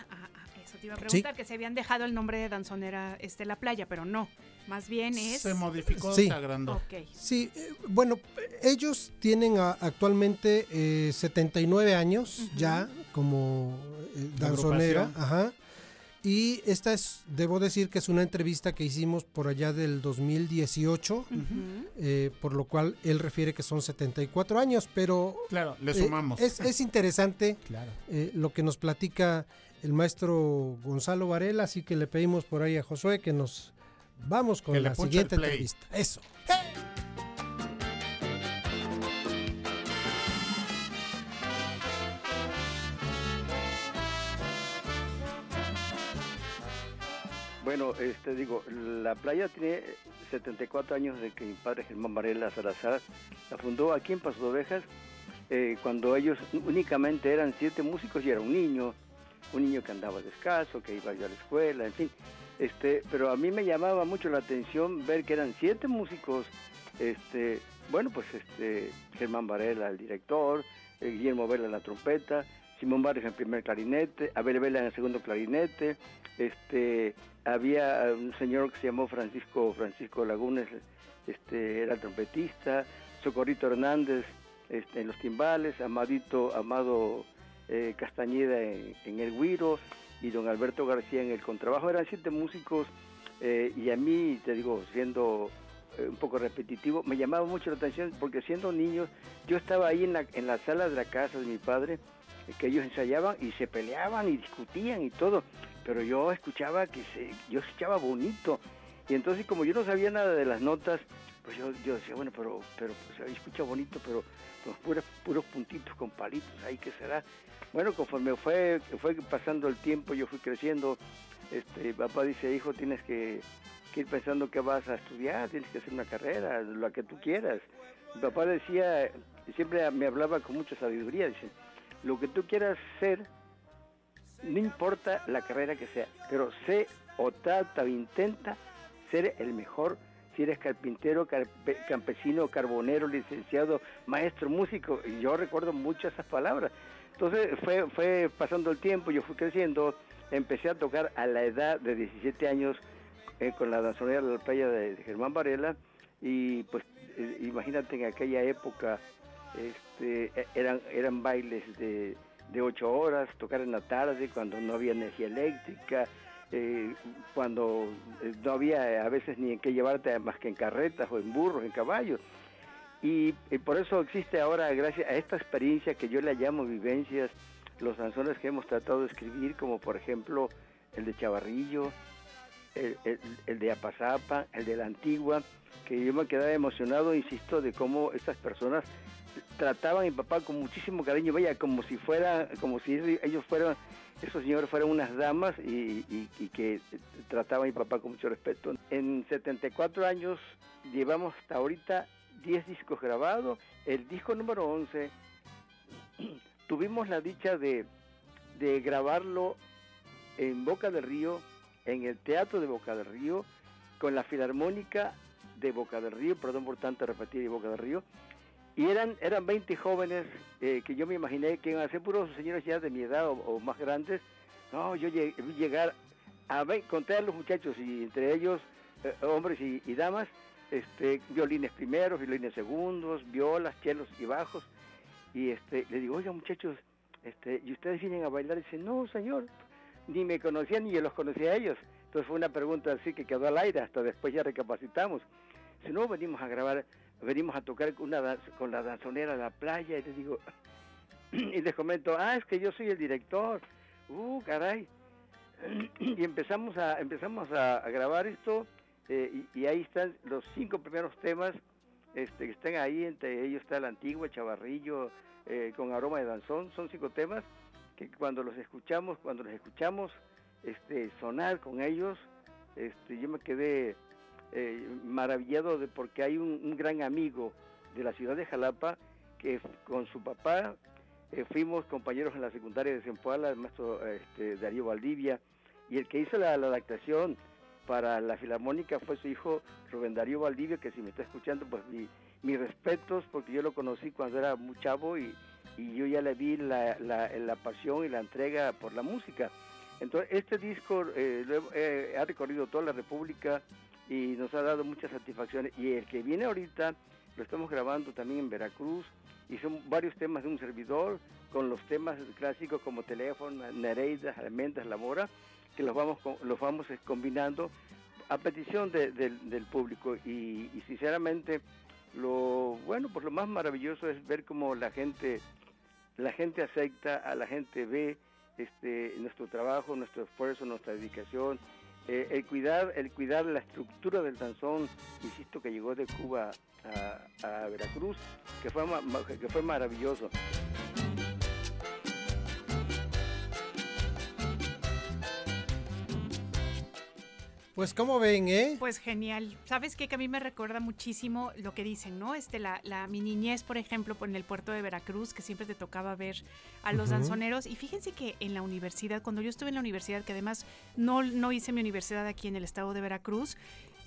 S3: te iba a preguntar, que se habían dejado el nombre de danzonera este, La Playa, pero no. Más bien es...
S2: Se modificó,
S15: Sí.
S2: se agrandó.
S3: Ok.
S15: Sí, eh, bueno, ellos tienen a- actualmente eh, 79 años ya como eh, danzonera. Ajá. Y esta es, debo decir que es una entrevista que hicimos por allá del 2018, eh, por lo cual él refiere que son 74 años, pero...
S2: Claro, le
S15: eh,
S2: sumamos.
S15: es, es interesante
S2: Claro.
S15: eh, lo que nos platica el maestro Gonzalo Varela, así que le pedimos por ahí a Josué que nos vamos con
S2: Que
S15: la siguiente entrevista. Eso.
S16: Bueno, este digo, la playa tiene 74 años de que mi padre Germán Varela Salazar la fundó aquí en Paso de Ovejas, eh, cuando ellos únicamente eran siete músicos y era un niño, un niño que andaba descalzo, que iba yo a la escuela, en fin. Este, pero a mí me llamaba mucho la atención ver que eran siete músicos, este, bueno, pues este, Germán Varela, el director, Guillermo Vela en la trompeta, Simón Barrios en primer clarinete, Abel Vela en el segundo clarinete, este, había un señor que se llamó Francisco Francisco Lagunes, este, era trompetista, Socorrito Hernández este, en los timbales, Amadito Amado eh, Castañeda en, el güiro y don Alberto García en el contrabajo. Eran siete músicos eh, y a mí, te digo, siendo eh, un poco repetitivo, me llamaba mucho la atención porque siendo niño yo estaba ahí en la, en la sala de la casa de mi padre, eh, que ellos ensayaban y se peleaban y discutían y todo, pero yo escuchaba que se, yo escuchaba bonito y entonces como yo no sabía nada de las notas, pues yo, decía, bueno, pero, pero pues, ahí escucha bonito, pero pues, puras- puros puntitos con palitos, ahí que será. Bueno, conforme fue, fue pasando el tiempo, yo fui creciendo, este, papá dice, hijo, tienes que, que ir pensando que vas a estudiar, tienes que hacer una carrera, la que tú quieras. Mi papá decía, siempre me hablaba con mucha sabiduría, dice, lo que tú quieras ser, no importa la carrera que sea, pero sé o trata o intenta ser el mejor. Si eres carpintero, carpe- campesino, carbonero, licenciado, maestro, músico, y yo recuerdo mucho esas palabras. Entonces fue, fue pasando el tiempo, yo fui creciendo, empecé a tocar a la edad de 17 años eh, con la danzonera de la playa de, Germán Varela y pues eh, imagínate en aquella época este, e- eran, eran bailes de, de ocho horas, tocar en la tarde cuando no había energía eléctrica, eh, cuando eh, no había a veces ni en qué llevarte más que en carretas o en burros, en caballos. Y, por eso existe ahora, gracias a esta experiencia que yo le llamo vivencias, los danzones que hemos tratado de escribir, como por ejemplo el de Chavarrillo, el, el- el de Apazapa, el de la Antigua, que yo me quedaba emocionado, insisto, de cómo estas personas trataban a mi papá con muchísimo cariño, vaya, como si fuera, como si ellos fueran, esos señores fueran unas damas y, que trataban a mi papá con mucho respeto. En 74 años llevamos hasta ahorita 10 discos grabados, el disco número 11 tuvimos la dicha de, de grabarlo en Boca del Río, en el Teatro de Boca del Río, con la Filarmónica de Boca del Río, perdón por tanto repetir de Boca del Río, y eran, eran 20 jóvenes eh, que yo me imaginé que iban a ser puros señores ya de mi edad o, o más grandes. No, yo llegué- vi llegar a ve- conté a los muchachos y entre ellos eh, hombres y, damas, este, violines primeros, violines segundos, violas, chelos y bajos. Y este, le digo, oiga muchachos, este, ¿y ustedes vienen a bailar? Y dice, no señor, ni me conocían ni yo los conocía a ellos. Entonces fue una pregunta así que quedó al aire, hasta después ya recapacitamos. Si no, venimos a grabar, venimos a tocar una, dan- con la danzonera a la playa y les digo, y les comento, ah, es que yo soy el director. Uh, caray. y empezamos a, empezamos a, a grabar esto eh, y, y ahí están los cinco primeros temas este, que están ahí, entre ellos está la antigua, Chavarrillo, eh, con aroma de danzón, son cinco temas que cuando los escuchamos, cuando los escuchamos este, sonar con ellos, este, yo me quedé eh, maravillado porque hay un, gran amigo de la ciudad de Jalapa que con su papá eh, fuimos compañeros en la secundaria de Zempoala, el maestro este, Darío Valdivia, y el que hizo la, adaptación para la filarmónica fue su hijo Rubén Darío Valdivia, que si me está escuchando, pues mi, mis respetos, porque yo lo conocí cuando era muy chavo y, yo ya le vi la, pasión y la entrega por la música. Entonces, este disco eh, eh, ha recorrido toda la República y nos ha dado muchas satisfacciones. Y el que viene ahorita lo estamos grabando también en Veracruz y son varios temas de un servidor con los temas clásicos como Teléfono, Nereida, Almendras, La Mora, que los vamos, los vamos eh, combinando a petición de- del- del público y, y sinceramente lo bueno pues lo más maravilloso es ver cómo la gente la gente acepta a la gente ve este nuestro trabajo nuestro esfuerzo nuestra dedicación eh, el cuidar el cuidar la estructura del danzón insisto que llegó de Cuba a, a Veracruz que fue que fue maravilloso
S15: Pues como ven, ¿eh?
S3: Pues genial. ¿Sabes qué? Que a mí me recuerda muchísimo lo que dicen, ¿no? Este, la, la, mi niñez, por ejemplo, en el puerto de Veracruz, que siempre te tocaba ver a los danzoneros. Y fíjense que en la universidad, cuando yo estuve en la universidad, que además no, no hice mi universidad aquí en el estado de Veracruz,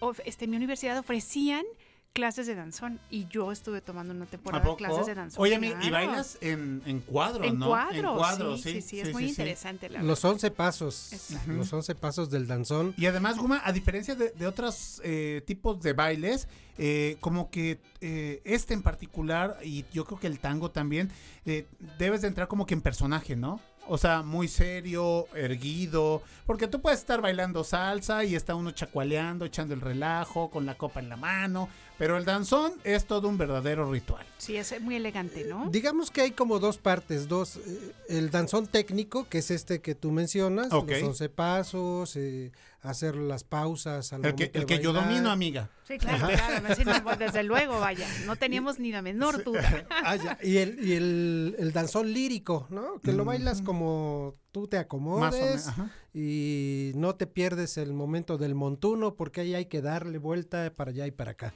S3: of- este, mi universidad ofrecían clases de danzón y yo estuve tomando una
S2: ¿A
S3: temporada
S2: poco?
S3: clases de danzón.
S2: Oye, amiga, y
S3: claro.
S2: bailas en, en cuadro,
S3: En
S2: ¿no?
S3: cuadro,
S2: en cuadro,
S3: sí,
S2: sí.
S3: sí, sí, es muy interesante, la
S15: Los 11 pasos.
S3: Exacto.
S15: Los 11 pasos del danzón.
S2: Y además, Guma, a diferencia de, de otros eh, tipos de bailes, eh, como que eh, este en particular, y yo creo que el tango también, eh, debes de entrar como que en personaje, ¿no? O sea, muy serio, erguido, porque tú puedes estar bailando salsa y está uno chacualeando, echando el relajo, con la copa en la mano, pero el danzón es todo un verdadero ritual.
S3: Sí, es muy elegante, ¿no?
S15: Digamos que hay como dos partes, dos, eh, el danzón técnico, que es este que tú mencionas, los 11 pasos, eh, hacer las pausas al
S2: El que, el
S15: de
S2: que yo domino, amiga.
S3: Sí, claro, claro. pues, desde luego, vaya. No teníamos ni la menor duda.
S15: Ah, ya. Y, el, y el, el danzón lírico, ¿no? Que lo bailas como tú te acomodes y no te pierdes el momento del montuno porque ahí hay que darle vuelta para allá y para acá.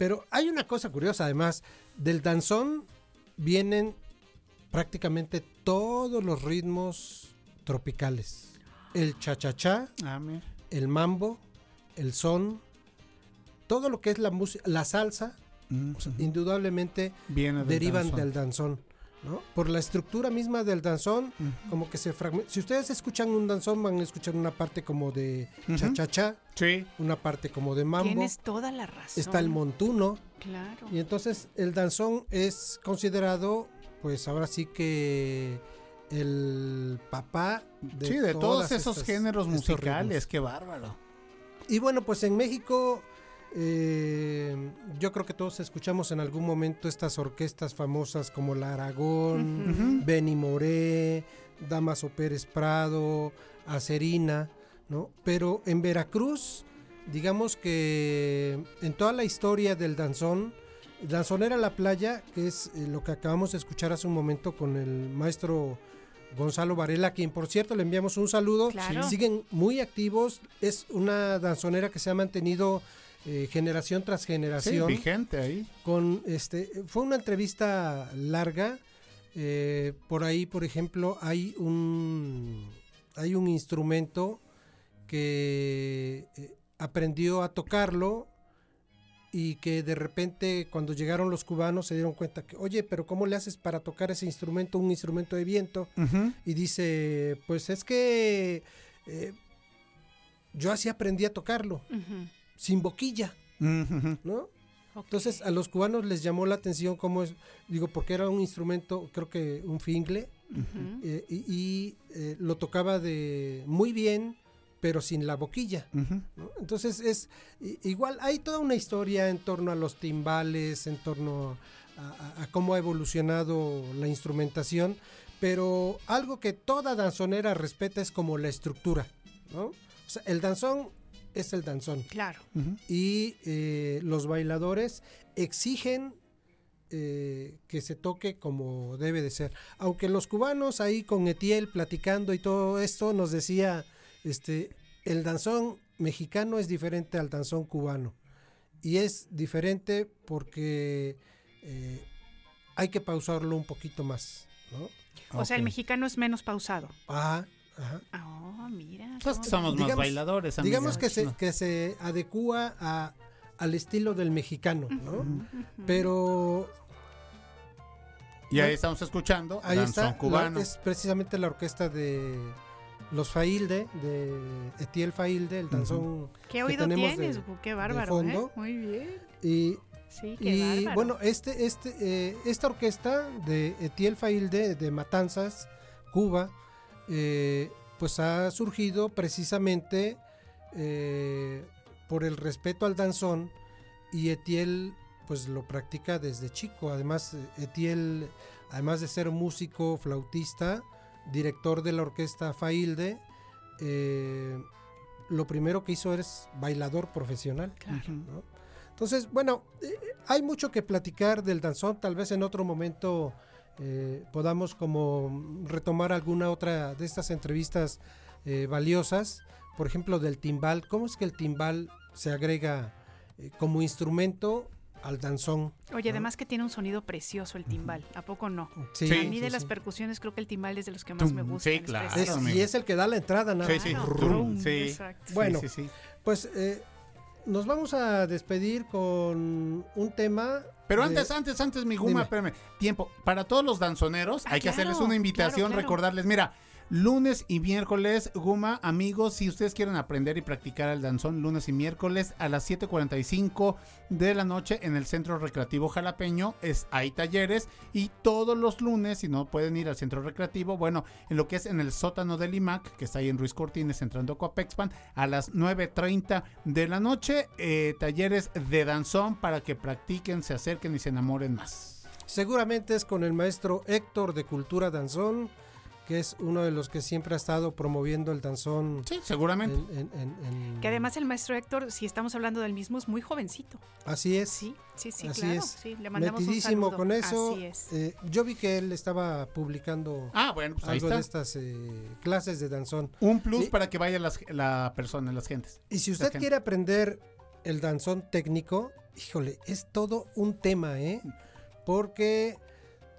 S15: Pero hay una cosa curiosa además, del danzón vienen prácticamente todos los ritmos tropicales. El cha-cha-cha,
S2: Ah,
S15: el mambo, el son, todo lo que es la música, la salsa, pues, indudablemente
S2: Viene del
S15: derivan
S2: danzón.
S15: del danzón. ¿No? Por la estructura misma del danzón, como que se fragmenta. Si ustedes escuchan un danzón, van a escuchar una parte como de cha-cha-cha,
S2: Sí.
S15: una parte como de mambo,
S3: Tienes toda la razón.
S15: está el montuno,
S3: Claro.
S15: y entonces el danzón es considerado, pues ahora sí que el papá de,
S2: sí, de todos esos
S15: estas-
S2: géneros musicales,
S15: ritmos.
S2: qué bárbaro.
S15: Y bueno, pues en México eh, yo creo que todos escuchamos en algún momento estas orquestas famosas como la Aragón,
S2: Ujú.
S15: Benny Moré, Damaso Pérez Prado, Acerina, ¿no? Pero en Veracruz, digamos que en toda la historia del danzón, Danzonera La Playa, que es eh, lo que acabamos de escuchar hace un momento con el maestro Gonzalo Varela, quien por cierto le enviamos un saludo.
S3: Claro.
S15: Siguen muy activos. Es una danzonera que se ha mantenido eh, generación tras
S2: Sí,
S15: generación.
S2: vigente ahí.
S15: Con este, fue una entrevista larga. eh, por ahí, por ejemplo, hay un hay un instrumento que eh, aprendió a tocarlo y que de repente cuando llegaron los cubanos se dieron cuenta que, oye, pero ¿cómo le haces para tocar ese instrumento, un instrumento de viento? Y dice, pues es que eh, yo así aprendí a tocarlo. Sin boquilla. ¿no? Entonces a los cubanos les llamó la atención cómo es, digo, porque era un instrumento, creo que un fingle, eh, y, y, eh, lo tocaba de muy bien, pero sin la boquilla. Entonces es igual, hay toda una historia en torno a los timbales, en torno a, a- a cómo ha evolucionado la instrumentación, pero algo que toda danzonera respeta es como la estructura, ¿no? O sea, el danzón es el danzón.
S3: Claro.
S15: Y eh, los bailadores exigen eh, que se toque como debe de ser. Aunque los cubanos ahí con Etiel platicando y todo esto nos decía, este, el danzón mexicano es diferente al danzón cubano. Y es diferente porque eh, hay que pausarlo un poquito más, ¿no?
S3: O sea, el mexicano es menos pausado.
S15: Ajá, ajá.
S3: Oh, mira.
S2: Pues somos más bailadores, amiga.
S15: Digamos que se,
S2: No.
S15: que se adecua a, al estilo del mexicano, ¿no? Pero
S2: Y ahí estamos escuchando
S15: ahí está,
S2: cubano.
S15: la- es precisamente la orquesta de los Failde, de Etiel Failde, el danzón
S3: ¿Qué
S15: que
S3: oído
S15: tenemos
S3: tienes?
S15: de-?
S3: Qué bárbaro, ¿eh?
S15: fondo.
S3: Muy bien.
S15: Y,
S3: Sí, qué
S15: y,
S3: bárbaro.
S15: bueno, este, este, eh, esta orquesta de Etiel Failde de Matanzas, Cuba, eh, pues ha surgido precisamente eh, por el respeto al danzón y Etiel pues lo practica desde chico. Además, Etiel, además de ser músico, flautista, director de la orquesta Failde, eh, lo primero que hizo es bailador profesional. ¿no? Entonces, bueno, eh, hay mucho que platicar del danzón, tal vez en otro momento eh, podamos como retomar alguna otra de estas entrevistas eh, valiosas, por ejemplo del timbal, ¿cómo es que el timbal se agrega eh, como instrumento al danzón?
S3: Oye, además que tiene un sonido precioso el timbal, ¿a poco no?
S15: Sí,
S3: a mí
S15: sí,
S3: de
S15: sí.
S3: las percusiones creo que el timbal es de los que más me
S15: Tum,
S3: gustan.
S15: sí, claro. Es- y es el que da la entrada, nada
S2: Sí,
S15: más.
S2: sí. Sí.
S15: Bueno,
S2: Sí, sí, sí.
S15: pues eh, nos vamos a despedir con un tema.
S2: Pero
S15: de-
S2: antes, antes, antes, mi Guma,
S15: Dime.
S2: espérame. Tiempo. Para todos los danzoneros, hay que hacerles una invitación,
S15: claro, claro.
S2: recordarles, mira, lunes y miércoles, Guma, amigos, si ustedes quieren aprender y practicar el danzón, lunes y miércoles a las 7.45 de la noche en el Centro Recreativo Jalapeño, es, hay talleres y todos los lunes, si no pueden ir al Centro Recreativo, bueno, en lo que es en el sótano del IMAC, que está ahí en Ruiz Cortines, entrando a Coapexpan, a las 9.30 de la noche, eh, talleres de danzón para que practiquen, se acerquen y se enamoren más.
S15: Seguramente es con el maestro Héctor de Cultura Danzón, que es uno de los que siempre ha estado promoviendo el danzón.
S2: Sí, seguramente.
S15: en- en- en-
S3: Que además el maestro Héctor, si estamos hablando del mismo, es muy jovencito.
S15: Así es.
S3: Sí, sí, sí,
S15: Así
S3: claro.
S15: es.
S3: Sí, le mandamos un
S15: Metidísimo
S3: saludo.
S15: con eso.
S3: Así es.
S15: Eh, yo vi que él estaba publicando
S2: Ah, bueno, pues ahí
S15: algo
S2: está.
S15: de estas eh, clases de danzón.
S2: Un plus
S15: Sí.
S2: para que vaya las- la persona, las gentes.
S15: Y si usted
S2: gente.
S15: quiere aprender el danzón técnico, híjole, es todo un tema, ¿eh? Porque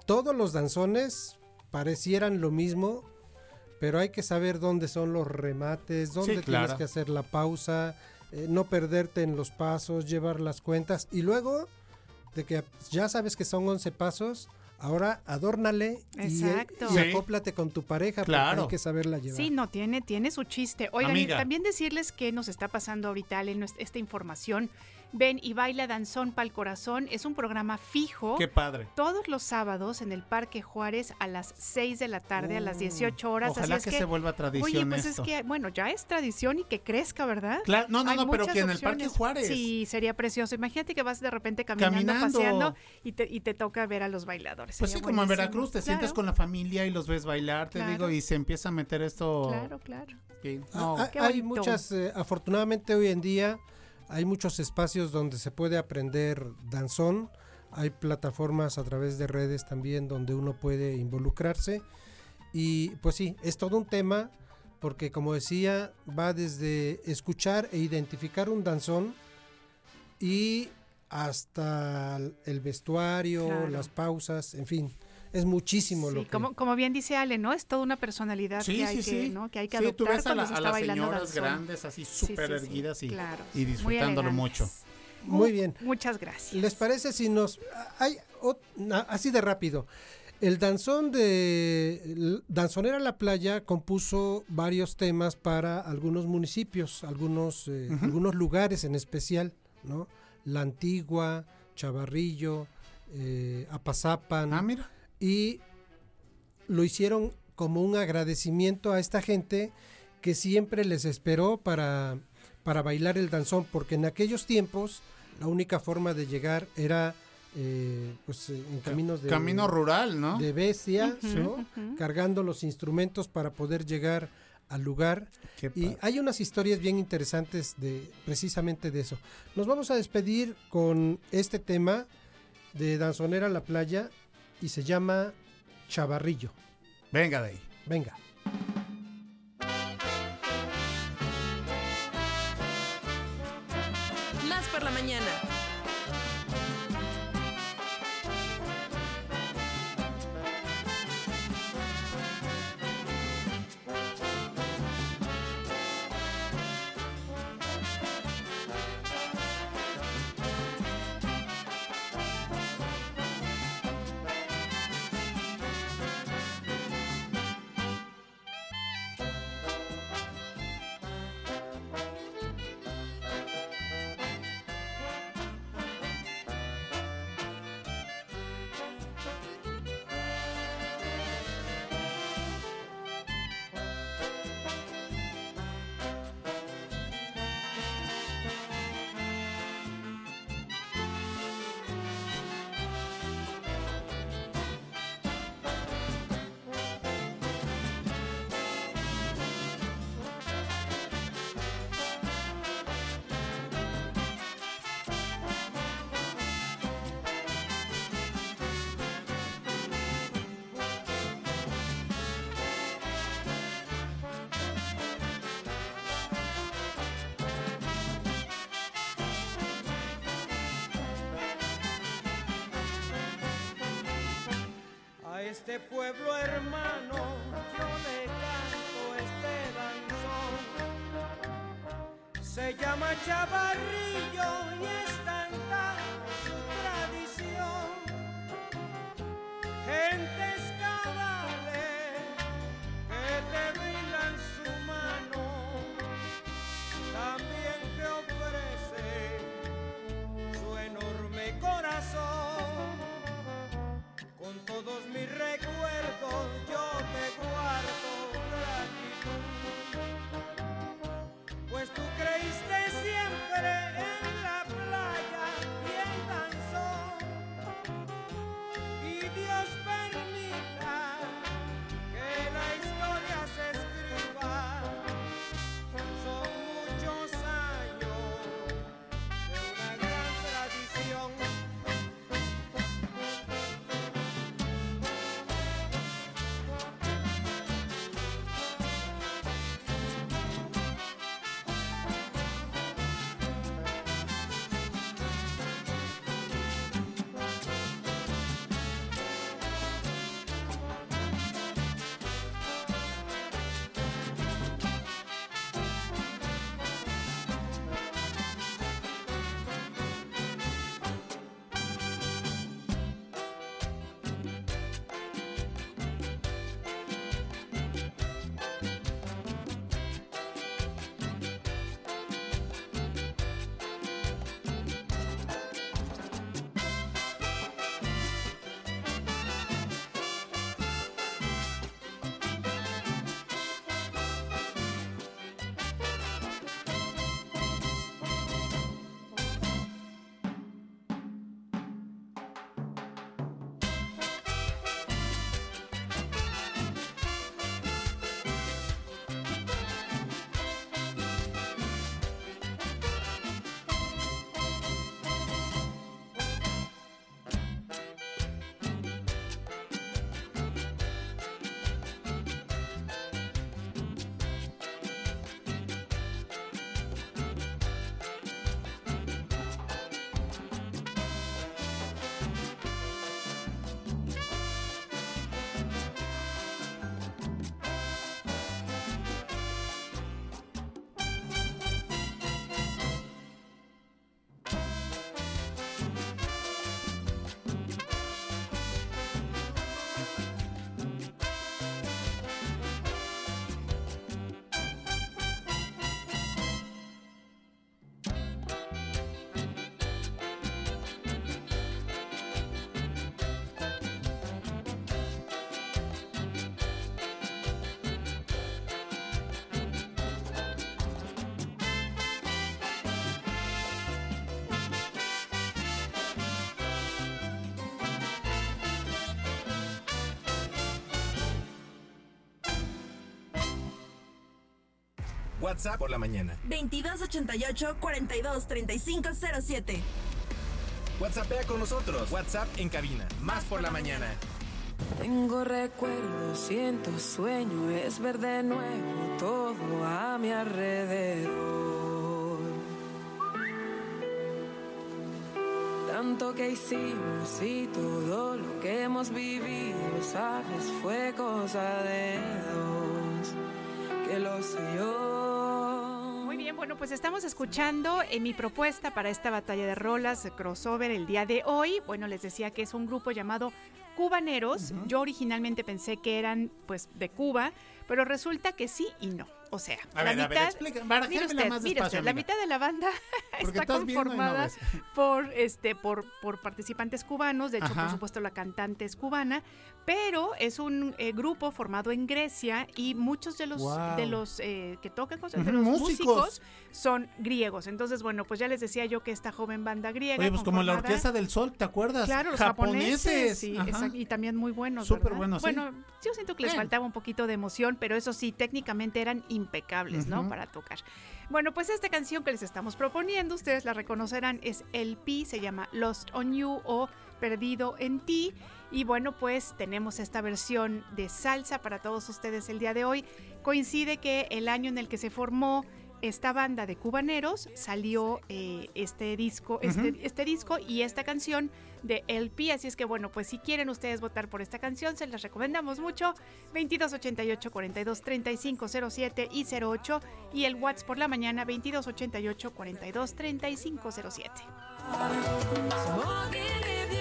S15: todos los danzones parecieran lo mismo, pero hay que saber dónde son los remates, dónde tienes
S2: claro.
S15: que hacer la pausa, eh, no perderte en los pasos, llevar las cuentas y luego de que ya sabes que son 11 pasos, ahora adórnale y,
S3: Exacto.
S15: y
S3: Sí.
S15: acóplate con tu pareja
S2: Claro.
S15: porque hay que saberla llevar.
S3: Sí, no, tiene, tiene su chiste. Oigan, y también decirles que nos está pasando ahorita, Ale, esta información. Ven y baila danzón pa'l corazón. Es un programa fijo.
S2: Qué padre.
S3: Todos los sábados en el Parque Juárez a las 6 de la tarde, a las 18 horas.
S2: Ojalá
S3: Así es
S2: que se vuelva tradición
S3: Oye, pues
S2: esto.
S3: es que, bueno, ya es tradición y que crezca, ¿verdad?
S2: Claro, no, no,
S3: Hay
S2: no, pero que en el Parque. Juárez.
S3: Sí, sería precioso. Imagínate que vas de repente caminando,
S2: Caminando.
S3: paseando y te, y te toca ver a los bailadores.
S2: Pues sí, como en. Veracruz, te sientes
S3: Claro.
S2: con la familia y los ves bailar, te
S3: Claro.
S2: digo, y se empieza a meter esto.
S3: Claro, claro.
S2: Sí,
S15: Ah,
S2: no,
S15: ah, hay muchas, eh, afortunadamente hoy en día hay muchos espacios donde se puede aprender danzón. Hay plataformas a través de redes también donde uno puede involucrarse. Y pues sí, es todo un tema porque como decía, va desde escuchar e identificar un danzón y hasta el vestuario,
S3: Claro.
S15: las pausas, en fin, es muchísimo
S3: Sí,
S15: lo que...
S3: como, como bien dice Ale, ¿no? Es toda una personalidad
S2: Sí,
S3: que, hay
S2: sí,
S3: que,
S2: sí.
S3: ¿no? que hay que
S2: Sí,
S3: adoptar
S2: tú ves a,
S3: cuando
S2: la-
S3: se
S2: a
S3: está
S2: las señoras grandes así
S3: Sí,
S2: súper
S3: sí, sí,
S2: erguidas y,
S3: claro.
S2: y disfrutándolo mucho.
S15: Muy bien.
S3: Muchas gracias.
S15: ¿Les parece si nos... Hay así de rápido. El danzón de Danzonera La Playa compuso varios temas para algunos municipios, algunos, eh, algunos lugares en especial, ¿no? La Antigua, Chavarrillo, eh, Apazapan.
S2: Ah, mira.
S15: Y lo hicieron como un agradecimiento a esta gente que siempre les esperó para, para bailar el danzón, porque en aquellos tiempos la única forma de llegar era eh, pues, eh, en caminos de
S2: Camino rural, ¿no?
S15: de bestia, cargando los instrumentos para poder llegar al lugar. Y hay unas historias bien interesantes de precisamente de eso. Nos vamos a despedir con este tema de Danzonera La Playa y se llama Chavarrillo.
S2: Venga de ahí.
S15: Venga.
S4: WhatsApp por la mañana.
S17: 2288 42 35 07.
S4: WhatsAppea con nosotros. WhatsApp en cabina. Más por la mañana.
S5: Tengo recuerdos, siento sueño, es ver de nuevo todo a mi alrededor. Tanto que hicimos y todo lo que hemos vivido, sabes, fue cosa de dos, que lo sé yo.
S3: Bueno, pues estamos escuchando en mi propuesta para esta batalla de rolas de crossover el día de hoy. Bueno, les decía que es un grupo llamado Cubaneros. Yo originalmente pensé que eran pues de Cuba, pero resulta que sí y no. O sea,
S2: A
S3: la
S2: ver, a ver,
S3: mitad,
S2: explica-
S3: mire
S2: barajéamela
S3: usted,
S2: más
S3: mire
S2: despacio,
S3: usted, la mitad de la banda está
S2: no
S3: conformada por este por por participantes cubanos, de hecho,
S2: Ajá.
S3: por supuesto, la cantante es cubana, pero es un eh, grupo formado en Grecia y muchos de los de los eh, que tocan con de los
S2: músicos.
S3: músicos son griegos. Entonces, bueno, pues ya les decía yo que esta joven banda griega
S2: Oye, pues como la Orquesta del Sol, ¿te acuerdas?
S3: Claro, los
S2: japoneses.
S3: japoneses, sí, y también muy buenos.
S2: Súper buenos, sí.
S3: Bueno, yo siento que les faltaba un poquito de emoción, pero eso sí, técnicamente eran impecables, ¿no? Para tocar. Bueno, pues esta canción que les estamos proponiendo, ustedes la reconocerán, es El Pi, se llama Lost on You o Perdido en Ti. Y bueno, pues tenemos esta versión de salsa para todos ustedes el día de hoy. Coincide que el año en el que se formó esta banda de cubaneros salió eh, este disco, este, este disco y esta canción de LP. Así es que bueno, pues si quieren ustedes votar por esta canción, se las recomendamos mucho. 2288 42 35 07 y 08 y el WhatsApp por la mañana 2288 42 35 07.
S5: Smoking if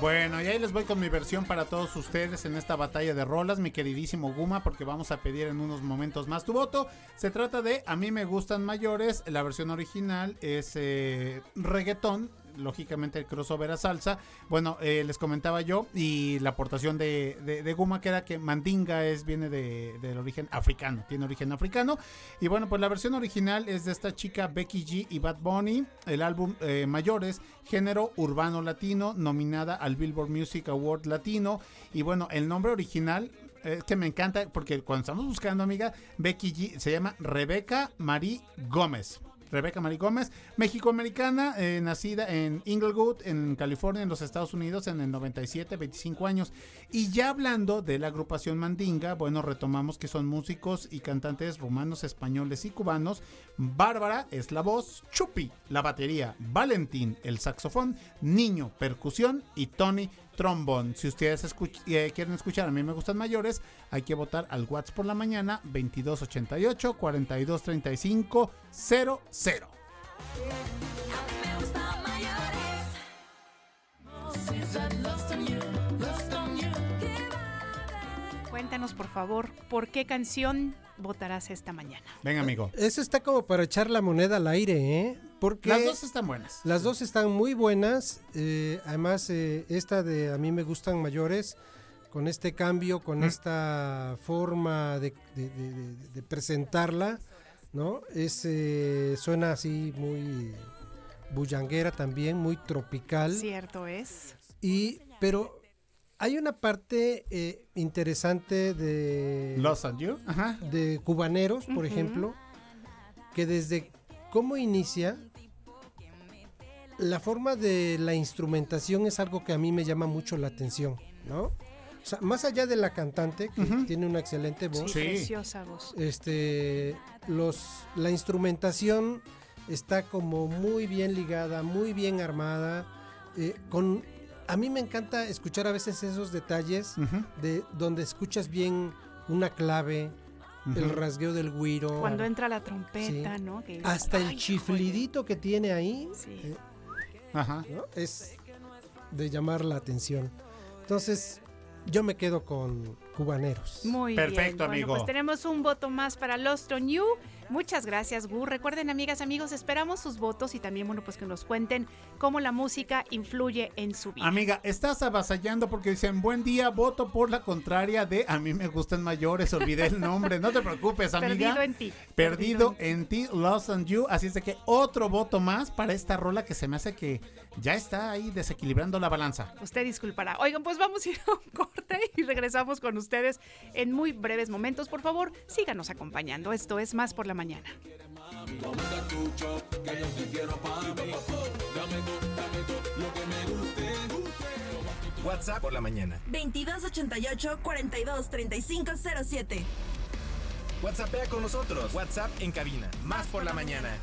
S2: Bueno, y ahí les voy con mi versión para todos ustedes en esta batalla de rolas, mi queridísimo Guma, porque vamos a pedir en unos momentos más tu voto. Se trata de A mí me gustan mayores, la versión original es eh, reggaetón. Lógicamente el crossover a salsa. Bueno, eh, les comentaba yo y la aportación de, de, de Guma que era que Mandinga es, viene de- del origen africano, tiene origen africano. Y bueno, pues la versión original es de esta chica Becky G y Bad Bunny. El álbum eh, Mayores, género urbano latino, nominada al Billboard Music Award Latino. Y bueno, el nombre original es que me encanta porque cuando estamos buscando, amiga, Becky G se llama Rebeca Marie Gómez. Rebeca Marie Gómez, mexicoamericana, eh, nacida en Inglewood, en California, en los Estados Unidos, en el 97, 25 años. Y ya hablando de la agrupación Mandinga, bueno, retomamos que son músicos y cantantes rumanos, españoles y cubanos. Bárbara es la voz, Chupi la batería, Valentín el saxofón, Niño percusión y Tony trombón. Si ustedes escuch- eh, quieren escuchar, a mí me gustan mayores, hay que votar al WhatsApp por la mañana 2288 4235 00.
S3: Cuéntanos, por favor, ¿por qué canción votarás esta mañana?
S2: Venga, amigo.
S15: Eso está como para echar la moneda al aire, ¿eh? Porque
S2: Las dos están buenas.
S15: Las dos están muy buenas. eh, además, eh, esta de a mí me gustan mayores, con este cambio, con esta forma de, de- de- de- de presentarla, ¿no? Es, eh, suena así muy bullanguera también, muy tropical.
S3: Cierto es.
S15: Y, pero hay una parte eh, interesante de...
S2: Lost on You, ajá.
S15: De cubaneros, por ejemplo, que desde cómo inicia, la forma de la instrumentación es algo que a mí me llama mucho la atención, ¿no? O sea, más allá de la cantante, que tiene una excelente voz.
S3: Sí, preciosa voz.
S15: Este, los, la instrumentación está como muy bien ligada, muy bien armada. eh, con, a mí me encanta escuchar a veces esos detalles de donde escuchas bien una clave, el rasgueo del güiro.
S3: Cuando entra la trompeta,
S15: Sí.
S3: ¿no? Que-
S15: Hasta
S3: Ay,
S15: el chiflidito que tiene ahí eh,
S2: Ajá.
S15: ¿no? es de llamar la atención. Entonces, yo me quedo con cubaneros.
S3: Muy
S2: Perfecto,
S3: bien. Bueno,
S2: amigo.
S3: pues tenemos un voto más para Lost on You. Muchas gracias, Gu. Recuerden, amigas, amigos, esperamos sus votos y también, bueno, pues que nos cuenten cómo la música influye en su vida.
S2: Amiga, estás avasallando porque dicen, buen día, voto por la contraria de a mí me gustan mayores, olvidé el nombre. No te preocupes, amiga.
S3: Perdido en ti.
S2: Perdido en ti, Lost on You. Así es de que otro voto más para esta rola que se me hace que ya está ahí desequilibrando la balanza.
S3: Usted disculpará. Oigan, pues vamos a ir a un corte y regresamos con ustedes en muy breves momentos. Por favor, síganos acompañando. Esto es Más por la Mañana.
S4: WhatsApp por la mañana.
S17: 2288 423507.
S4: WhatsAppea con nosotros. WhatsApp en cabina. Más por la mañana.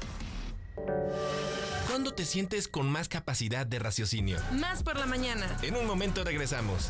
S4: ¿Cuándo te sientes con más capacidad de raciocinio?
S17: Más por la mañana.
S4: En un momento regresamos.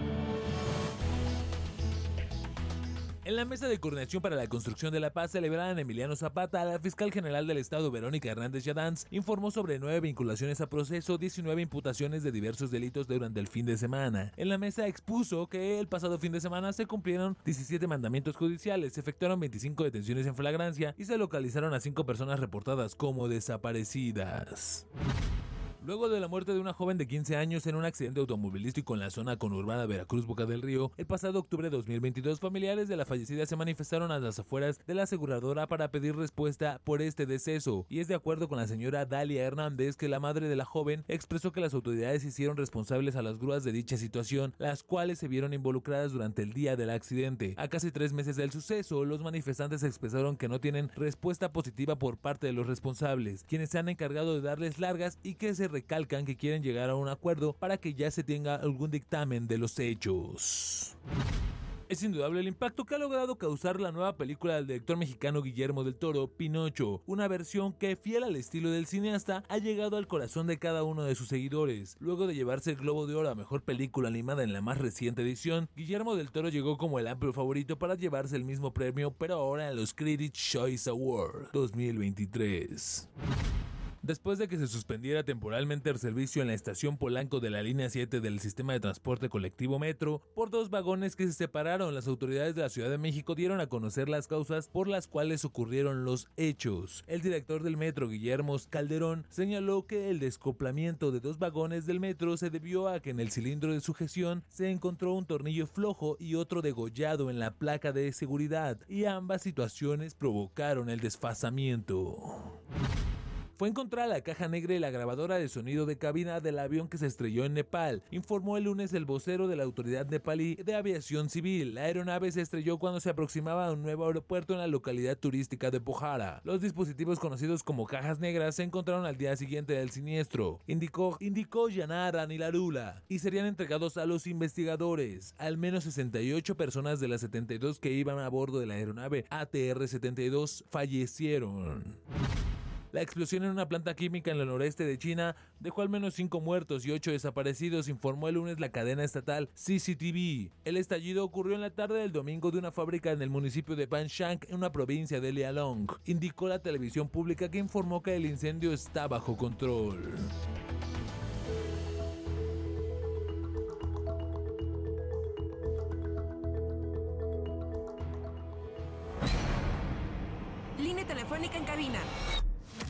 S18: En la mesa de coordinación para la construcción de la paz celebrada en Emiliano Zapata, la fiscal general del Estado, Verónica Hernández Yadanz, informó sobre nueve vinculaciones a proceso, 19 imputaciones de diversos delitos durante el fin de semana. En la mesa expuso que el pasado fin de semana se cumplieron 17 mandamientos judiciales, se efectuaron 25 detenciones en flagrancia y se localizaron a cinco personas reportadas como desaparecidas. Luego de la muerte de una joven de 15 años en un accidente automovilístico en la zona conurbada Veracruz Boca del Río, el pasado octubre de 2022, familiares de la fallecida se manifestaron a las afueras de la aseguradora para pedir respuesta por este deceso. Y es de acuerdo con la señora Dalia Hernández que la madre de la joven expresó que las autoridades hicieron responsables a las grúas de dicha situación, las cuales se vieron involucradas durante el día del accidente. A casi tres meses del suceso, los manifestantes expresaron que no tienen respuesta positiva por parte de los responsables, quienes se han encargado de darles largas y que se recalcan que quieren llegar a un acuerdo para que ya se tenga algún dictamen de los hechos. Es indudable el impacto que ha logrado causar la nueva película del director mexicano Guillermo del Toro, Pinocho, una versión que, fiel al estilo del cineasta, ha llegado al corazón de cada uno de sus seguidores. Luego de llevarse el Globo de Oro a Mejor Película Animada en la más reciente edición, Guillermo del Toro llegó como el amplio favorito para llevarse el mismo premio, pero ahora en los Critics Choice Award 2023. Después de que se suspendiera temporalmente el servicio en la estación Polanco de la línea 7 del sistema de transporte colectivo Metro, por dos vagones que se separaron, las autoridades de la Ciudad de México dieron a conocer las causas por las cuales ocurrieron los hechos. El director del metro, Guillermo Calderón, señaló que el descoplamiento de dos vagones del metro se debió a que en el cilindro de sujeción se encontró un tornillo flojo y otro degollado en la placa de seguridad, y ambas situaciones provocaron el desfasamiento fue encontrada la caja negra y la grabadora de sonido de cabina del avión que se estrelló en Nepal, informó el lunes el vocero de la Autoridad Nepalí de Aviación Civil. La aeronave se estrelló cuando se aproximaba a un nuevo aeropuerto en la localidad turística de Pokhara. Los dispositivos conocidos como cajas negras se encontraron al día siguiente del siniestro, indicó, indicó Yanara Nilarula, y serían entregados a los investigadores. Al menos 68 personas de las 72 que iban a bordo de la aeronave ATR-72 fallecieron. La explosión en una planta química en el noreste de China dejó al menos 5 muertos y 8 desaparecidos, informó el lunes la cadena estatal CCTV. El estallido ocurrió en la tarde del domingo de una fábrica en el municipio de Banshan, en una provincia de Liaolong. Indicó la televisión pública que informó que el incendio está bajo control.
S17: Línea telefónica en cabina.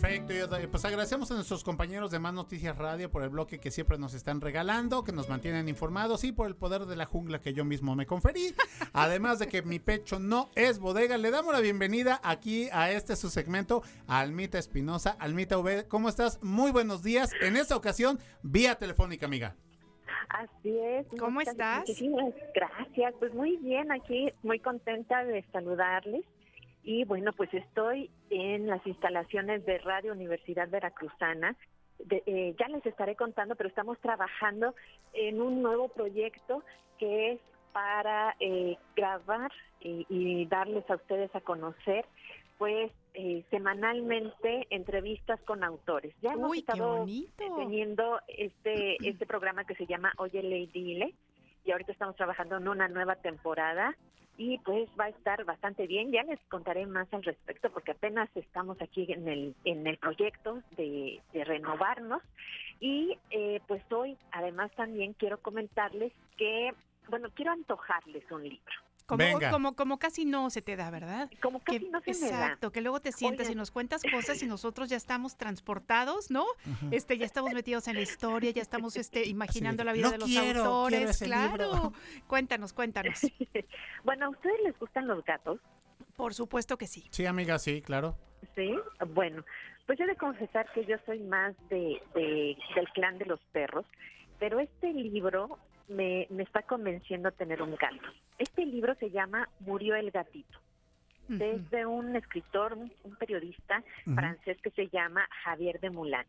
S2: Perfecto, y, pues agradecemos a nuestros compañeros de Más Noticias Radio por el bloque que siempre nos están regalando, que nos mantienen informados y por el poder de la jungla que yo mismo me conferí. Además de que mi pecho no es bodega, le damos la bienvenida aquí a este su segmento a Almita Espinosa. Almita V, ¿cómo estás? Muy buenos días. En esta ocasión, vía telefónica, amiga.
S19: Así es.
S3: ¿Cómo
S19: muchas-
S3: estás?
S19: Muchísimas gracias. Pues muy bien, aquí muy contenta de saludarles. Y bueno, pues estoy en las instalaciones de Radio Universidad Veracruzana. De- eh, ya les estaré contando, pero estamos trabajando en un nuevo proyecto que es para eh, grabar y, y darles a ustedes a conocer, pues eh, semanalmente entrevistas con autores. Ya hemos
S3: Uy,
S19: estado teniendo este este programa que se llama Oye Ley Dile y ahorita estamos trabajando en una nueva temporada y pues va a estar bastante bien. Ya les contaré más al respecto porque apenas estamos aquí en el en el proyecto de, de renovarnos y eh, pues hoy además también quiero comentarles que bueno quiero antojarles un libro.
S3: Como,
S2: Venga.
S3: como, como casi no se te da, ¿verdad?
S19: Como casi no se me da.
S3: Exacto, que luego te sientas
S19: Oigan.
S3: y nos cuentas cosas y nosotros ya estamos transportados, ¿no? Este, ya estamos metidos en la historia, ya estamos este, imaginando la vida
S2: no
S3: de los
S2: quiero, quiero
S3: autores,
S2: ese
S3: claro.
S2: libro.
S3: Cuéntanos, cuéntanos.
S19: Bueno, ¿a ustedes les gustan los gatos?
S3: Por supuesto que sí.
S2: Sí, amiga, sí, claro.
S19: Sí, bueno, pues he de confesar que yo soy más de, de- del clan de los perros, pero este libro me, me está convenciendo a tener un gato. Este libro se llama Murió el gatito. Es de un escritor, un, periodista francés que se llama Javier de Moulin.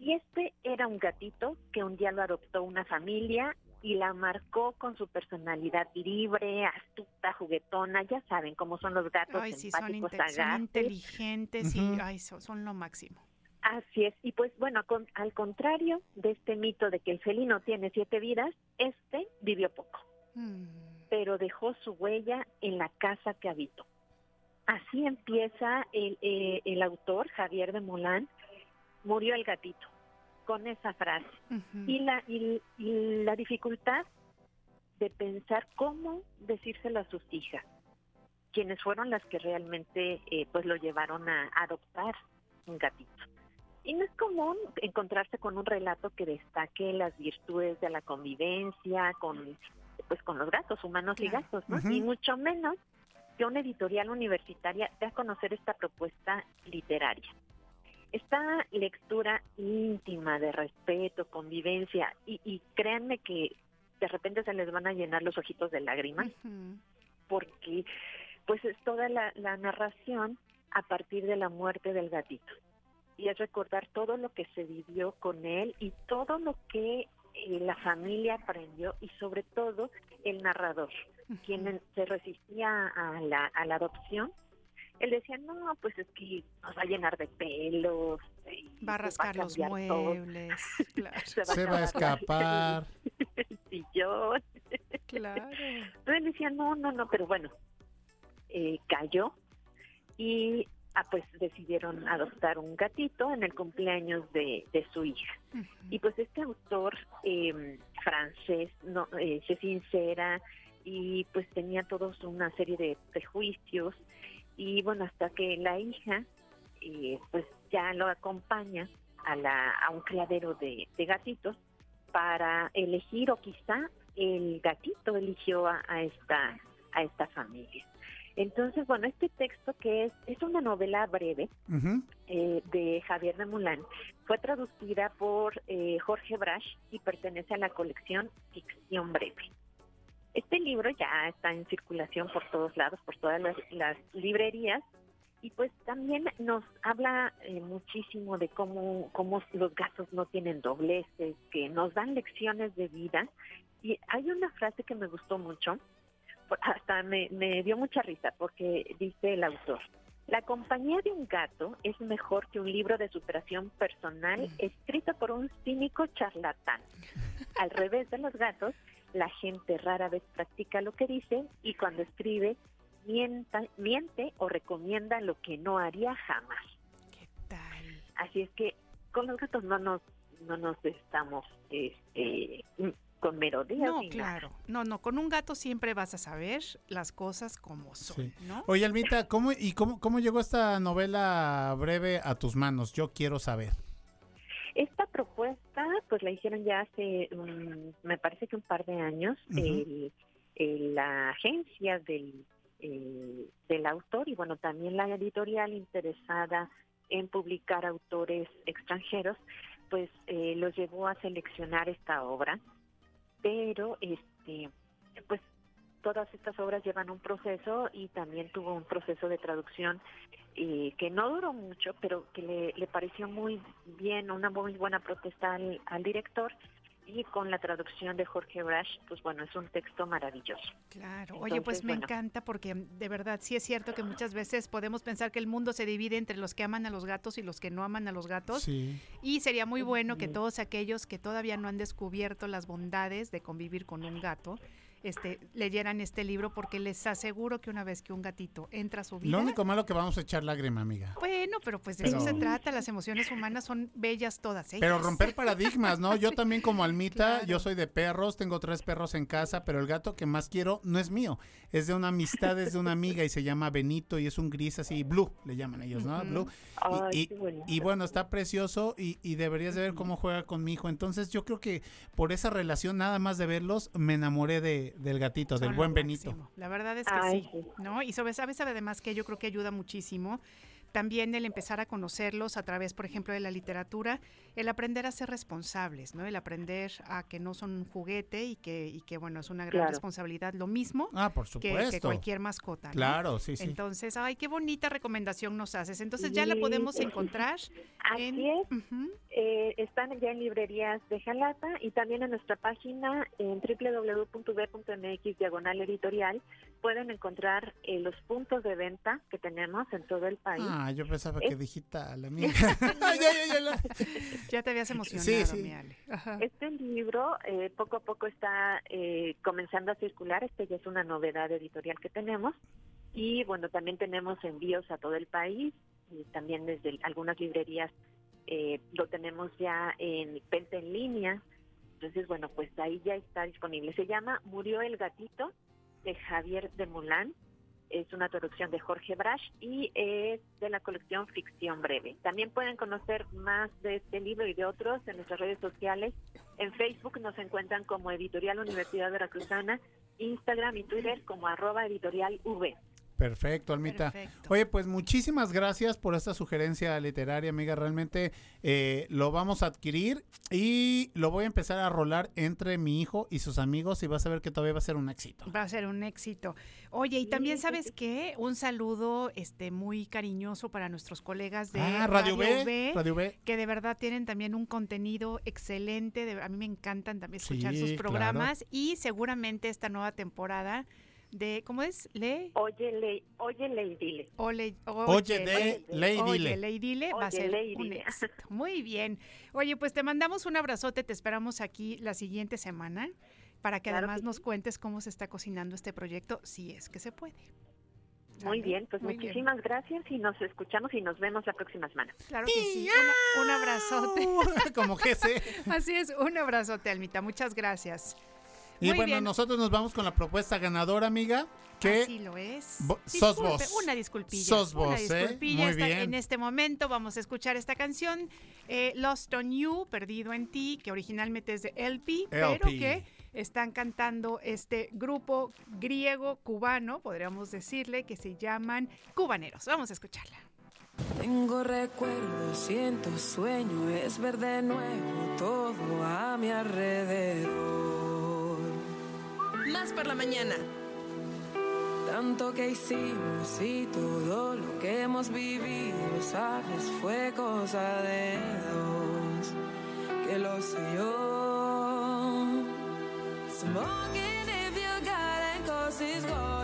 S19: Y este era un gatito que un día lo adoptó una familia y la marcó con su personalidad libre, astuta, juguetona, ya saben cómo son los gatos
S3: Ay, sí, son, inte- son inteligentes y
S19: Ujú.
S3: ay, son, son lo máximo.
S19: Así es, y pues bueno, con- al contrario de este mito de que el felino tiene siete vidas, este vivió poco,
S3: Mm.
S19: Pero dejó su huella en la casa que habitó. Así empieza el, eh, el autor, Javier de Molán, murió el gatito, con esa frase. y, la, y, y la dificultad de pensar cómo decírselo a sus hijas, quienes fueron las que realmente eh, pues lo llevaron a adoptar un gatito. Y no es común encontrarse con un relato que destaque las virtudes de la convivencia con pues con los gatos, humanos y gatos, ¿no? Y mucho menos que una editorial universitaria dé a conocer esta propuesta literaria. Esta lectura íntima de respeto, convivencia, y, y créanme que de repente se les van a llenar los ojitos de lágrimas, porque pues es toda la, la narración a partir de la muerte del gatito. Y es recordar todo lo que se vivió con él y todo lo que eh, la familia aprendió y sobre todo el narrador, quien se resistía a la, a la adopción. Él decía, no, pues es que nos va a llenar de pelos. y
S3: Va a rascar los
S19: cambiar todo".
S3: muebles. Claro.
S2: Se va a escapar.
S19: el sillón.
S3: Claro.
S19: Entonces él decía, no, no, no, pero bueno, eh, cayó y ah, pues decidieron adoptar un gatito en el cumpleaños de, de su hija. Y pues este autor eh, francés no, eh, se sincera y pues tenía todos una serie de prejuicios y bueno, hasta que la hija eh, pues ya lo acompaña a, la, a un criadero de, de gatitos para elegir o quizá el gatito eligió a, a esta a esta familia. Entonces, bueno, este texto que es, es una novela breve, eh, de Javier de Mulán fue traducida por eh, Jorge Brash y pertenece a la colección Ficción Breve. Este libro ya está en circulación por todos lados, por todas las, las librerías, y pues también nos habla eh, muchísimo de cómo, cómo los gatos no tienen dobleces, que nos dan lecciones de vida. Y hay una frase que me gustó mucho, hasta me, me dio mucha risa, porque dice el autor, la compañía de un gato es mejor que un libro de superación personal escrito por un cínico charlatán. Al revés de los gatos, la gente rara vez practica lo que dice y cuando escribe mienta- miente o recomienda lo que no haría jamás. Así es que con los gatos no nos no nos estamos este, con merodeas
S3: No,
S19: nada.
S3: claro. No, no, con un gato siempre vas a saber las cosas como son, ¿no?
S2: Oye, Almita, ¿cómo, ¿y cómo, cómo llegó esta novela breve a tus manos? Yo quiero saber.
S19: Esta propuesta, pues la hicieron ya hace, me parece que un par de años, el- la agencia del, eh, del autor y bueno, también la editorial interesada en publicar autores extranjeros, pues eh, los llevó a seleccionar esta obra, pero este, pues todas estas obras llevan un proceso y también tuvo un proceso de traducción eh, que no duró mucho, pero que le, pareció muy bien, una muy buena protesta al director y con la traducción de Jorge Brash, pues bueno, es un texto maravilloso.
S3: Claro, oye, pues me encanta porque de verdad sí es cierto que muchas veces podemos pensar que el mundo se divide entre los que aman a los gatos y los que no aman a los gatos. Y sería muy bueno que todos aquellos que todavía no han descubierto las bondades de convivir con un gato, este, leyeran este libro porque les aseguro que una vez que un gatito entra a su vida...
S2: Lo único malo que vamos a echar lágrima, amiga.
S3: Bueno, pero pues de eso se trata, las emociones humanas son bellas todas ellas.
S2: Pero romper paradigmas, ¿no? Yo también como almita, yo soy de perros, tengo tres perros en casa, pero el gato que más quiero no es mío, es de una amistad, es de una amiga y se llama Benito y es un gris así, blue, le llaman ellos, ¿no? Blue. y, bueno, está precioso y, y deberías de ver cómo juega con mi hijo. Entonces yo creo que por esa relación, nada más de verlos, me enamoré de, del gatito, del buen Benito.
S3: La verdad es que sí, ¿no? Y sobre, sabes además que yo creo que ayuda muchísimo también el empezar a conocerlos a través, por ejemplo, de la literatura, el aprender a ser responsables, ¿no? El aprender a que no son un juguete y que, y que bueno, es una gran responsabilidad, lo mismo
S2: ah, por
S3: que, cualquier mascota.
S2: Claro, sí, sí.
S3: Entonces, ay, qué bonita recomendación nos haces. Entonces, ya la podemos encontrar.
S19: Así es. Eh, están ya en librerías de Jalata y también en nuestra página en www.b.mx diagonal editorial pueden encontrar eh, los puntos de venta que tenemos en todo el país.
S2: Ah, yo pensaba que digital, amiga.
S3: ya, te habías emocionado,
S19: mi Ale. Este libro eh, poco a poco está eh, comenzando a circular. Este ya es una novedad editorial que tenemos. Y bueno, también tenemos envíos a todo el país y también desde algunas librerías eh, lo tenemos ya en venta en línea. Entonces, bueno, pues ahí ya está disponible. Se llama Murió el gatito de Javier de Mulán es una traducción de Jorge Brash y es de la colección Ficción Breve. También pueden conocer más de este libro y de otros en nuestras redes sociales. En Facebook nos encuentran como Editorial Universidad Veracruzana, Instagram y Twitter como arroba editorial V.
S2: Perfecto, Almita. Oye, pues muchísimas gracias por esta sugerencia literaria, amiga. Realmente eh, lo vamos a adquirir y lo voy a empezar a rolar entre mi hijo y sus amigos y vas a ver que todavía va a ser un éxito.
S3: Va a ser un éxito. Oye, y también sabes qué, un saludo este muy cariñoso para nuestros colegas de
S2: ah, Radio, B, Radio B,
S3: que de verdad tienen también un contenido excelente. a mí me encantan también escuchar sus programas y seguramente esta nueva temporada de, ¿cómo es? Le...
S19: Oye, le, oye, le dile.
S2: oye, de Lady
S3: Oye, Lady dile va a ser un éxito. Muy bien. Oye, pues te mandamos un abrazote, te esperamos aquí la siguiente semana para que además nos cuentes cómo se está cocinando este proyecto, si es que se puede.
S19: Muy bien, pues muchísimas gracias y nos escuchamos y nos vemos la próxima semana.
S3: Claro que sí, un abrazote.
S2: Como que sé.
S3: Así es, un abrazote, Almita, muchas gracias.
S2: Y bueno, nosotros nos vamos con la propuesta ganadora, amiga. Que
S3: Así lo es.
S2: sos vos.
S3: Una disculpilla.
S2: Sos vos,
S3: una
S2: ¿eh?
S3: disculpilla. En este momento vamos a escuchar esta canción, eh, Lost on You, Perdido en Ti, que originalmente es de LP, pero que están cantando este grupo griego cubano, podríamos decirle, que se llaman Cubaneros. Vamos a escucharla.
S5: Tengo recuerdos, siento sueño, es ver de nuevo todo a mi alrededor.
S17: Más por la mañana.
S5: Tanto que hicimos y todo lo que hemos vivido, sabes, fue cosa de dos, que lo sé yo. Smoking if you got it, cause it's going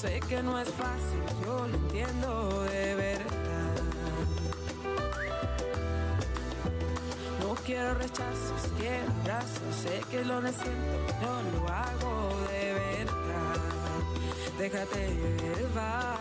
S5: Sé que no es fácil, yo lo entiendo de verdad. No quiero rechazos, quiero abrazos, sé que lo necesito, no lo hago de verdad. Déjate llevar.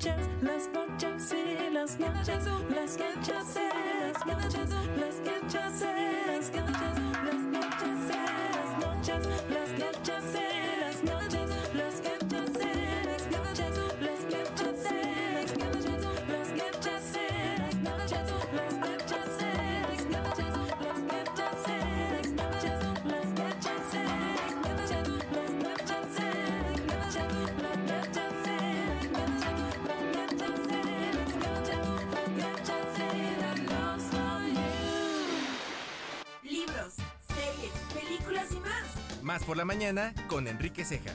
S5: Noches, las noches y las noches, las noches y las noches, las noches y las noches, las noches las noches, las noches las
S17: más.
S4: Por la mañana con Enrique Ceja.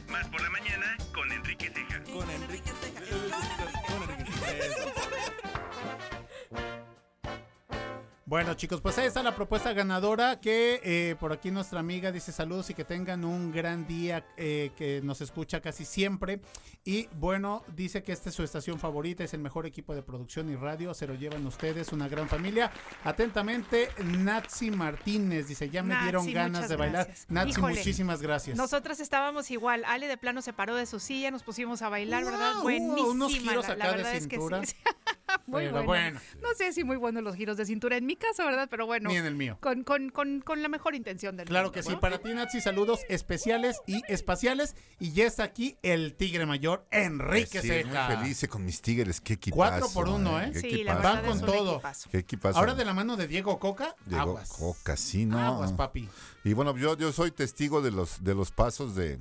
S2: Bueno chicos, pues ahí está la propuesta ganadora que eh, por aquí nuestra amiga dice saludos y que tengan un gran día eh, que nos escucha casi siempre. Y bueno, dice que esta es su estación favorita, es el mejor equipo de producción y radio, se lo llevan ustedes, una gran familia. Atentamente, Natsi Martínez dice, ya me
S3: Natsi,
S2: dieron ganas de bailar.
S3: gracias.
S2: Natsi,
S3: Híjole,
S2: muchísimas gracias.
S3: Nosotras estábamos igual. Ale de plano se paró de su silla, nos pusimos a bailar, ¿verdad? Buenísima.
S2: unos giros
S3: la, la
S2: acá de
S3: verdad es que
S2: cintura.
S3: sí. muy
S2: Pero
S3: bueno.
S2: bueno.
S3: No sé si muy buenos los giros de cintura en mi caso, ¿verdad? Pero bueno.
S2: Ni en el mío.
S3: Con, con, con, con la mejor intención del
S2: Claro
S3: mundo,
S2: que sí,
S3: ¿no?
S2: para ti Natsi, saludos especiales y espaciales. Y ya está aquí el tigre mayor, Enrique
S20: Sí,
S2: Ceja.
S20: Muy feliz con mis tigres, qué equipazo.
S2: Cuatro por uno, ¿eh?
S20: Qué
S2: Sí, la Van con todo.
S3: equipazo.
S20: Qué equipazo.
S2: Ahora de la mano de Diego Coca,
S20: Diego
S2: aguas.
S20: Coca, sí, ¿no?
S2: Aguas, papi.
S20: Y bueno, yo, yo soy testigo de los, de los pasos de,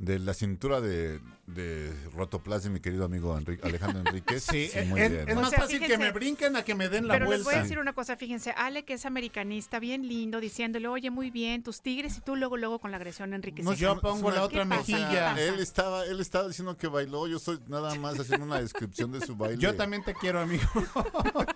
S20: de la cintura de, de Rotoplas de mi querido amigo Enrique, Alejandro Enríquez.
S2: Sí, es,
S20: muy
S2: es-
S20: bien.
S2: es más
S3: sea,
S2: fácil que me brinquen a que me den la
S3: Pero les
S2: vuelta.
S3: voy a decir una cosa, fíjense, Ale que es americanista, bien lindo, diciéndole, oye, muy bien, tus tigres, y tú luego, luego con la agresión, Enrique.
S2: No, yo pongo la
S3: ¿Qué
S2: otra mejilla.
S20: Él estaba, él estaba diciendo que bailó, yo soy nada más haciendo una descripción de su baile.
S2: Yo también te quiero, amigo.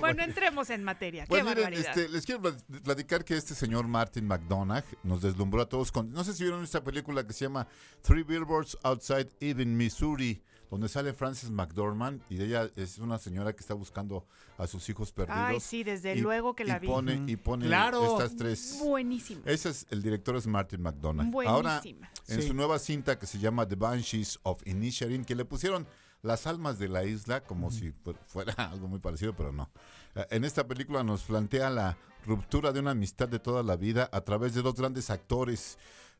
S3: Bueno, entremos en materia.
S20: Pues
S3: Qué
S20: miren,
S3: barbaridad.
S20: este, les quiero plat- platicar que este señor Martin McDonagh nos deslumbró a todos con, no sé si vieron esta película que se llama Three Billboards Outside Ebbing, Missouri, donde sale Frances McDormand y ella es una señora que está buscando a sus hijos perdidos.
S3: Ay, sí, desde
S20: y-
S3: luego que la
S20: y
S3: vi.
S20: Pone, y pone
S2: Claro.
S20: estas tres.
S3: Buenísima.
S20: Ese es el director es Martin McDonagh.
S3: Buenísima.
S20: Ahora, en
S2: Sí.
S20: su nueva cinta que se llama The Banshees of Inisherin, que le pusieron las almas de la isla como si fu- fuera algo muy parecido, pero no. Eh, En esta película nos plantea la ruptura de una amistad de toda la vida a través de dos grandes actores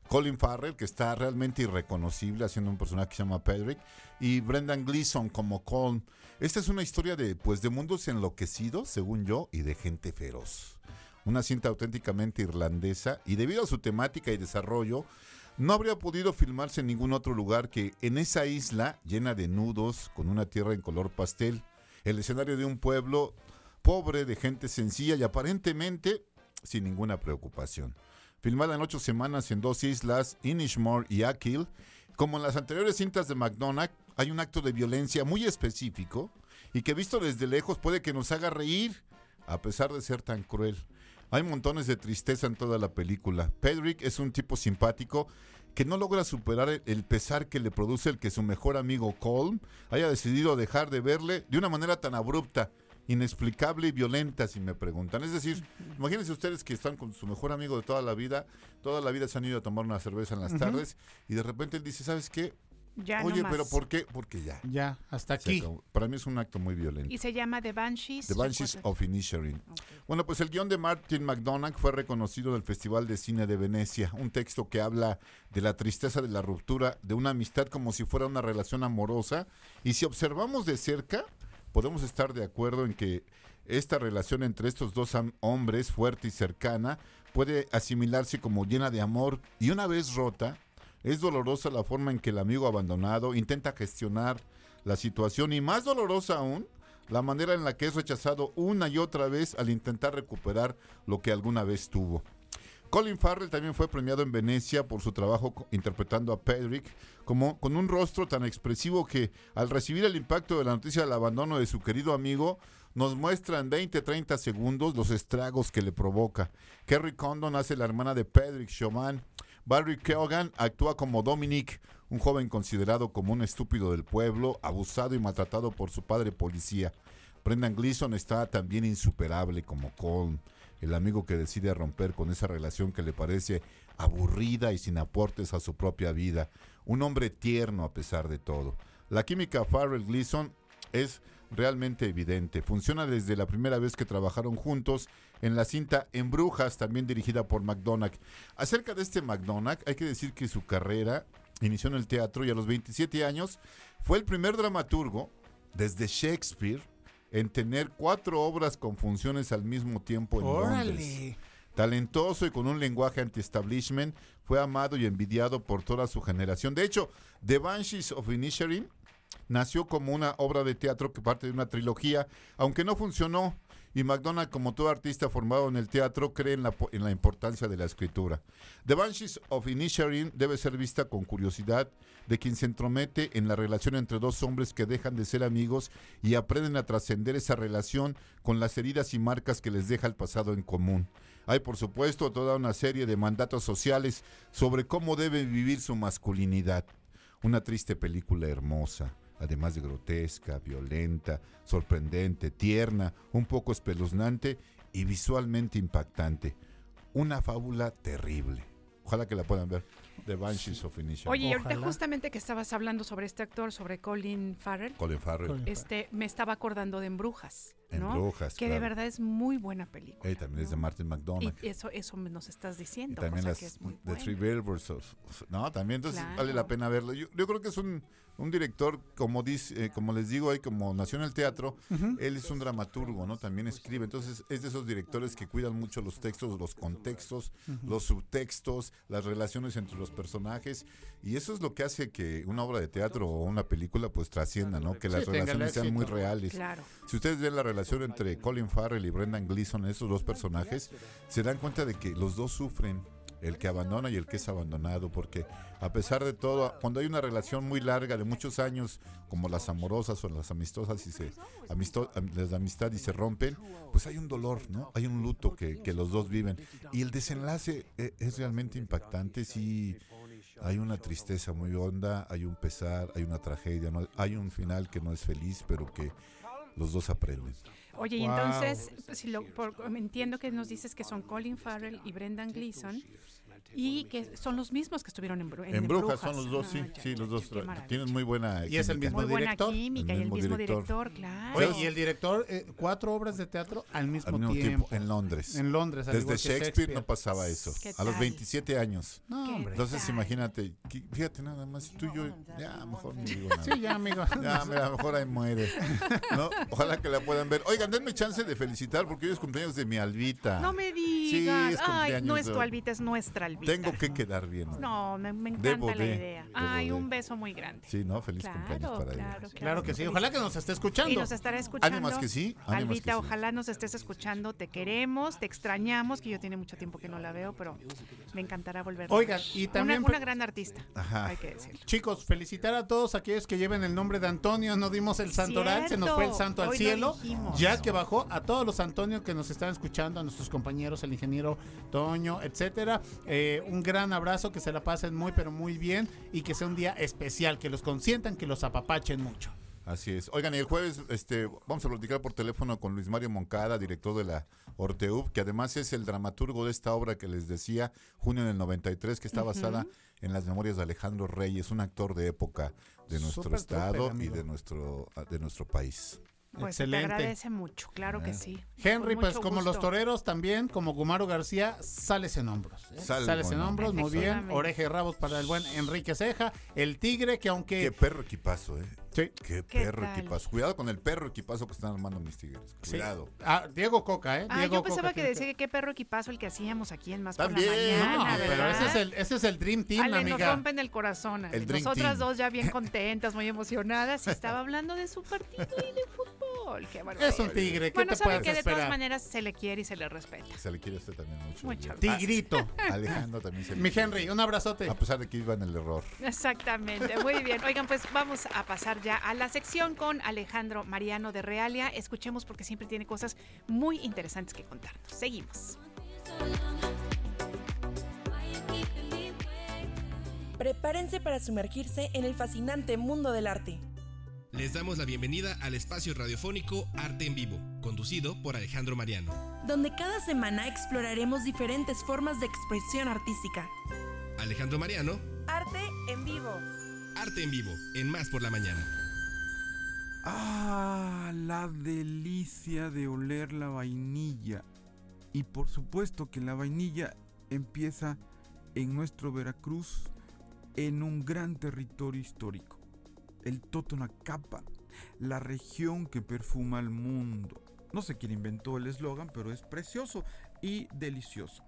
S20: Colin Farrell, que está realmente irreconocible haciendo un personaje que se llama Pedrick, y Brendan Gleeson como Colm. Esta es una historia de, pues, de mundos enloquecidos, según yo, y de gente feroz. Una cinta auténticamente irlandesa, y debido a su temática y desarrollo, no habría podido filmarse en ningún otro lugar que en esa isla llena de nudos, con una tierra en color pastel, el escenario de un pueblo pobre, de gente sencilla y aparentemente sin ninguna preocupación. Filmada en ocho semanas en dos islas, Inishmore y Akil, como en las anteriores cintas de McDonagh, hay un acto de violencia muy específico y que visto desde lejos puede que nos haga reír, a pesar de ser tan cruel. Hay montones de tristeza en toda la película. Pedrick es un tipo simpático que no logra superar el, pesar que le produce el que su mejor amigo Colm haya decidido dejar de verle de una manera tan abrupta, inexplicable y violenta, si me preguntan. Es decir, imagínense ustedes que están con su mejor amigo de toda la vida, toda la vida se han ido a tomar una cerveza en las tardes y de repente él dice, ¿sabes qué?
S3: Ya
S20: Oye,
S3: no
S20: pero
S3: más.
S20: ¿por qué? Porque ya.
S2: Ya, hasta
S20: Se
S2: aquí.
S20: acabó. Para mí es un acto muy violento.
S3: Y se llama The Banshees.
S20: The Banshees of Inisherin. Bueno, pues el guion de Martin McDonagh fue reconocido del Festival de Cine de Venecia, un texto que habla de la tristeza de la ruptura de una amistad como si fuera una relación amorosa. Y si observamos de cerca, podemos estar de acuerdo en que esta relación entre estos dos hombres, fuerte y cercana, puede asimilarse como llena de amor y una vez rota, es dolorosa la forma en que el amigo abandonado intenta gestionar la situación y más dolorosa aún, la manera en la que es rechazado una y otra vez al intentar recuperar lo que alguna vez tuvo. Colin Farrell también fue premiado en Venecia por su trabajo interpretando a Pedrick como con un rostro tan expresivo que al recibir el impacto de la noticia del abandono de su querido amigo nos muestra en 20-30 segundos los estragos que le provoca. Kerry Condon hace la hermana de Pedrick Chauvin. Barry Keoghan actúa como Dominic, un joven considerado como un estúpido del pueblo, abusado y maltratado por su padre policía. Brendan Gleeson está también insuperable como Colm, el amigo que decide romper con esa relación que le parece aburrida y sin aportes a su propia vida. Un hombre tierno a pesar de todo. La química Farrell-Gleeson es realmente evidente. Funciona desde la primera vez que trabajaron juntos en la cinta En Brujas, también dirigida por McDonagh. Acerca de este McDonagh, hay que decir que su carrera inició en el teatro y a los 27 años fue el primer dramaturgo desde Shakespeare en tener cuatro obras con funciones al mismo tiempo en
S2: Órale.
S20: Londres. Talentoso y con un lenguaje anti-establishment, fue amado y envidiado por toda su generación. De hecho, The Banshees of Inisherin nació como una obra de teatro que parte de una trilogía, aunque no funcionó. Y McDonald, como todo artista formado en el teatro, cree en la, en la importancia de la escritura. The Banshees of Inisherin debe ser vista con curiosidad de quien se entromete en la relación entre dos hombres que dejan de ser amigos y aprenden a trascender esa relación con las heridas y marcas que les deja el pasado en común. Hay, por supuesto, toda una serie de mandatos sociales sobre cómo debe vivir su masculinidad. Una triste película hermosa, además de grotesca, violenta, sorprendente, tierna, un poco espeluznante y visualmente impactante. Una fábula terrible. Ojalá que la puedan ver. The Banshees of Inisherin.
S3: Oye, y ahorita justamente que estabas hablando sobre este actor, sobre Colin Farrell.
S20: Colin Farrell.
S3: Este, me estaba acordando de Embrujas,
S20: En
S3: ¿no?
S20: Brujas,
S3: que de verdad es muy buena película.
S20: También es de Martin McDonagh.
S3: Y eso, eso me- nos estás
S20: Y
S3: diciendo,
S20: también
S3: cosa
S20: las
S3: que es muy
S20: The
S3: buena.
S20: Three Billboards of- of- no, también entonces
S3: Claro.
S20: vale la pena verlo. Yo, yo creo que es un, un director, como dice, eh, como les digo ahí, como nació en el teatro, él es un dramaturgo, ¿no? También escribe. Entonces es de esos directores que cuidan mucho los textos, los contextos, los subtextos, las relaciones entre los personajes. Y eso es lo que hace que una obra de teatro o una película pues trascienda, ¿no? Que las relaciones sean muy reales.
S3: Claro.
S20: Si ustedes ven la relación entre Colin Farrell y Brendan Gleeson, esos dos personajes, se dan cuenta de que los dos sufren, el que abandona y el que es abandonado, porque a pesar de todo, cuando hay una relación muy larga de muchos años, como las amorosas o las amistosas y se amisto- am- las amistad y se rompen, pues hay un dolor, ¿no? Hay un luto que, que los dos viven. Y el desenlace eh, es realmente impactante, sí. Hay una tristeza muy honda, hay un pesar, hay una tragedia, ¿no? hay un final que no es feliz, pero que los dos aprenden.
S3: Oye, y entonces, si lo, por- entiendo que nos dices que son Colin Farrell y Brendan Gleeson, y que son los mismos que estuvieron en, en,
S20: En Brujas son los dos,
S3: Ah,
S20: sí,
S3: ya,
S20: sí,
S3: ya,
S20: los dos tienen muy buena
S2: Y es el
S20: química.
S2: mismo
S3: Muy buena
S2: director.
S3: química y el mismo director, claro.
S2: Oye, y el director, eh, cuatro obras de teatro al mismo,
S20: Al mismo tiempo, en Londres.
S2: En Londres, al
S20: Desde
S2: que
S20: Shakespeare, no pasaba eso.
S3: ¿Qué
S20: A los
S3: tal?
S20: 27 años.
S2: No,
S3: ¿Qué
S2: hombre.
S20: Entonces,
S3: tal?
S20: imagínate, fíjate nada más, tú y yo, ya, mejor no digo nada.
S2: Sí, ya, amigo.
S20: Ya, mira, mejor ahí muere. ¿No? Ojalá que la puedan ver. Oigan, denme chance de felicitar porque hoy es cumpleaños de mi Albita.
S3: No me
S20: Sí,
S3: digas.
S20: es
S3: Ay,
S20: cumpleaños
S3: no es tu albita, es nuestra albita.
S20: Tengo que quedar bien. hoy.
S3: No, me, me encanta
S20: Debo
S3: la
S20: de,
S3: idea.
S20: debo
S3: Ay,
S20: de.
S3: un beso muy grande.
S20: Sí, ¿no? Feliz
S3: Claro,
S20: cumpleaños para ella.
S3: claro,
S2: Claro que sí. Ojalá que nos esté escuchando.
S3: Y nos estará escuchando.
S20: Ánimas que sí, ánimas
S3: Albita,
S20: que sí.
S3: ojalá nos estés escuchando. Te queremos, te extrañamos, que yo tiene mucho tiempo que no la veo, pero me encantará volver. a
S2: Oigan, y
S3: Una-
S2: también-
S3: Una, gran artista,
S20: Ajá.
S3: hay que decirlo.
S2: Chicos, felicitar a todos aquellos que lleven el nombre de Antonio. No dimos el santoral, se nos fue el santo al
S3: hoy
S2: cielo. Ya que bajó a todos los Antonios que nos están escuchando, a nuestros compañeros, el ingeniero Toño, etcétera. Eh, un gran abrazo, que se la pasen muy, pero muy bien y que sea un día especial, que los consientan, que los apapachen mucho.
S20: Así es. Oigan, y el jueves este, vamos a platicar por teléfono con Luis Mario Moncada, director de la Orteub, que además es el dramaturgo de esta obra que les decía, junio del 93, que está basada en las memorias de Alejandro Reyes, un actor de época de nuestro estado y de nuestro, de nuestro país.
S3: Pues se te
S2: Excelente.
S3: agradece mucho, claro que sí.
S2: Henry, pues como los toreros también, como Gumaro García, sales en hombros. ¿eh?
S20: Sale
S2: Sales en hombros, muy bien. Oreja y rabos para el buen Enrique Ceja. El tigre, que aunque...
S20: Qué perro equipazo, ¿eh?
S2: Sí.
S20: Qué
S3: ¿Qué
S20: perro
S3: tal?
S20: equipazo. Cuidado con el perro equipazo que están armando mis tigres.
S2: Sí.
S20: Cuidado.
S2: Ah, Diego Coca, ¿eh?
S3: Ah,
S2: Diego
S3: yo pensaba
S2: Coca
S3: que decía que qué perro equipazo el que hacíamos aquí en Más
S20: También.
S3: por la
S2: No,
S3: mañana,
S2: pero
S3: ¿verdad?
S2: ese es, el, ese es el Dream Team,
S3: Ale, nos
S2: amiga.
S3: rompen el corazón. Ale.
S20: El Dream
S3: Nosotras
S20: Team.
S3: dos ya bien contentas, muy emocionadas. Y estaba hablando de su partido y de fútbol.
S2: Es un tigre, ¿qué
S3: Bueno,
S2: te
S3: sabe
S2: puedes
S3: que de todas maneras se le quiere y se le respeta.
S20: Se le quiere a usted también mucho.
S3: Mucho.
S2: Tigrito.
S20: Alejandro también se le
S2: Mi
S20: quiere.
S2: Henry, un abrazote.
S20: A pesar de que iba en el error.
S3: Exactamente, muy bien. Oigan, pues vamos a pasar ya a la sección con Alejandro Mariano de Realia. Escuchemos porque siempre tiene cosas muy interesantes que contarnos. Seguimos.
S17: Prepárense para sumergirse en el fascinante mundo del arte.
S4: Les damos la bienvenida al espacio radiofónico Arte en Vivo, conducido por Alejandro Mariano.
S17: donde cada semana exploraremos diferentes formas de expresión artística.
S4: Alejandro Mariano,
S17: Arte en vivo.
S4: Arte en Vivo, en Más por la Mañana.
S21: Ah, la delicia de oler la vainilla. Y por supuesto que la vainilla empieza en nuestro Veracruz, en un gran territorio histórico, el Totonacapan, la región que perfuma el mundo. No sé quién inventó el eslogan, pero es precioso y delicioso.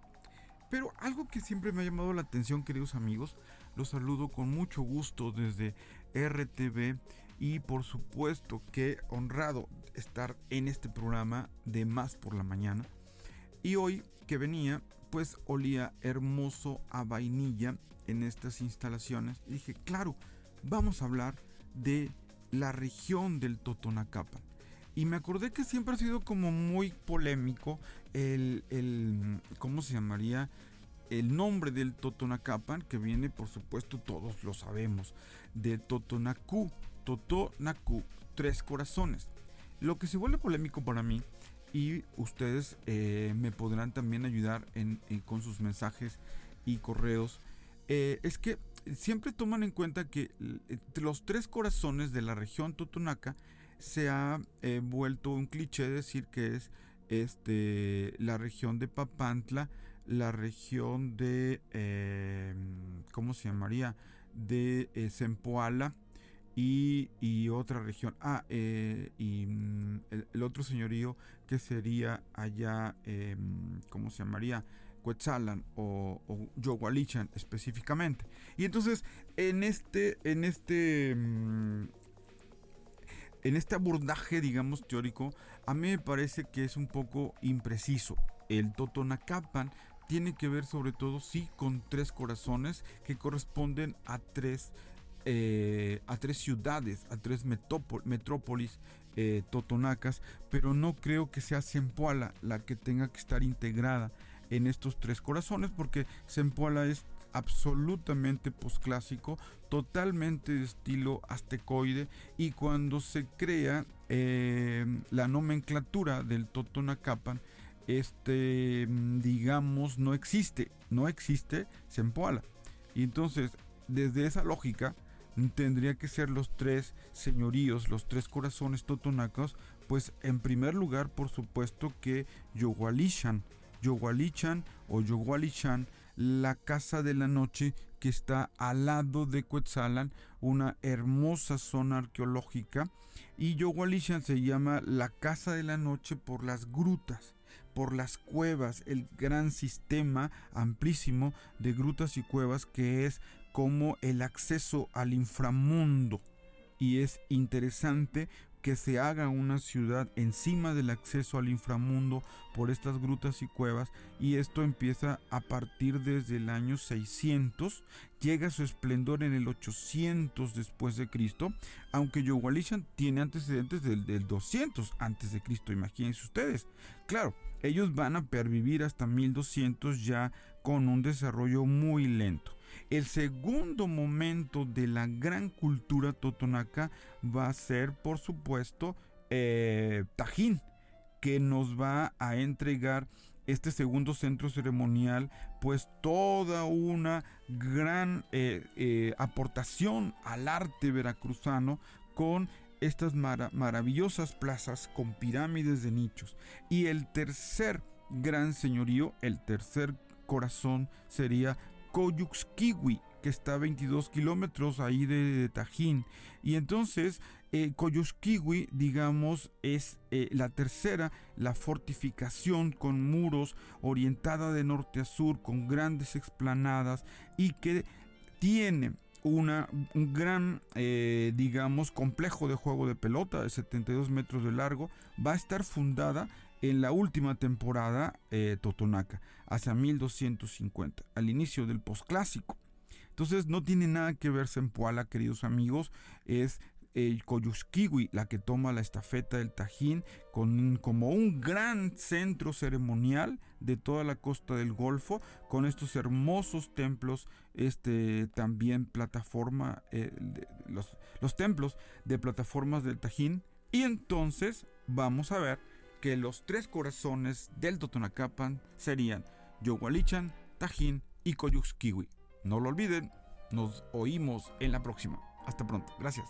S21: Pero algo que siempre me ha llamado la atención, queridos amigos, los saludo con mucho gusto desde RTV y por supuesto que honrado estar en este programa de Más por la Mañana. Y hoy que venía, pues olía hermoso a vainilla en estas instalaciones. Dije, claro, vamos a hablar de la región del Totonacapan. Y me acordé que siempre ha sido como muy polémico el, el ¿cómo se llamaría? El nombre del Totonacapan, que viene, por supuesto, todos lo sabemos, de Totonacú, Totonacú, tres corazones. Lo que se vuelve polémico para mí, y ustedes eh, me podrán también ayudar en, en- con sus mensajes y correos, eh, es que siempre toman en cuenta que entre los tres corazones de la región Totonaca se ha eh, vuelto un cliché decir que es este, la región de Papantla, la región de, eh, ¿cómo se llamaría? De eh, Zempoala y, otra región. Ah, eh, y mm, el, el otro señorío que sería allá, eh, ¿cómo se llamaría? Cuetzalan o, o Yogualichan específicamente. Y entonces, en este, en este, mm, en este abordaje, digamos, teórico, a mí me parece que es un poco impreciso. El Totonacapan tiene que ver sobre todo, sí, con tres corazones que corresponden a tres, eh, a tres ciudades, a tres metrópolis eh, totonacas, pero no creo que sea Zempoala la que tenga que estar integrada en estos tres corazones, porque Zempoala es absolutamente posclásico, totalmente de estilo aztecoide y cuando se crea eh, la nomenclatura del Totonacapan este, digamos, no existe, no existe Zempoala. Y entonces, desde esa lógica, tendría que ser los tres señoríos, los tres corazones totonacos, pues en primer lugar, por supuesto que Yogualichan, Yogualichan o Yogualichan, la casa de la noche que está al lado de Cuetzalan, una hermosa zona arqueológica. Y Yogualichan se llama la casa de la noche por las grutas por las cuevas, el gran sistema amplísimo de grutas y cuevas que es como el acceso al inframundo. Y es interesante que se haga una ciudad encima del acceso al inframundo por estas grutas y cuevas y esto empieza a partir desde el año 600 llega a su esplendor en el 800 después de Cristo aunque Yogualishan tiene antecedentes del, del 200 antes de Cristo imagínense ustedes. Claro ellos van a pervivir hasta 1200 ya con un desarrollo muy lento el segundo momento de la gran cultura totonaca va a ser, por supuesto, eh, Tajín, que nos va a entregar este segundo centro ceremonial, pues toda una gran eh, eh, aportación al arte veracruzano con estas maravillosas plazas con pirámides de nichos. Y el tercer gran señorío, el tercer corazón sería Coyuxquiwi, que está a 22 kilómetros ahí de, Tajín. Y entonces, eh, digamos, es eh, la tercera, la fortificación con muros orientada de norte a sur, con grandes explanadas y que tiene una, un gran, eh, digamos, complejo de juego de pelota de 72 metros de largo. Va a estar fundada en la última temporada eh, Totonaca, hacia 1250, al inicio del posclásico. Entonces no tiene nada que ver Sempoala, queridos amigos, es el Coyusquiwi la que toma la estafeta del Tajín con, como un gran centro ceremonial de toda la costa del Golfo, con estos hermosos templos, este también plataforma, eh, los templos de plataformas del Tajín. Y entonces vamos a ver que los tres corazones del Totonacapan serían Yogualichan, Tajín y Coyuxquiwi. No lo olviden, nos oímos en la próxima. Hasta pronto, gracias.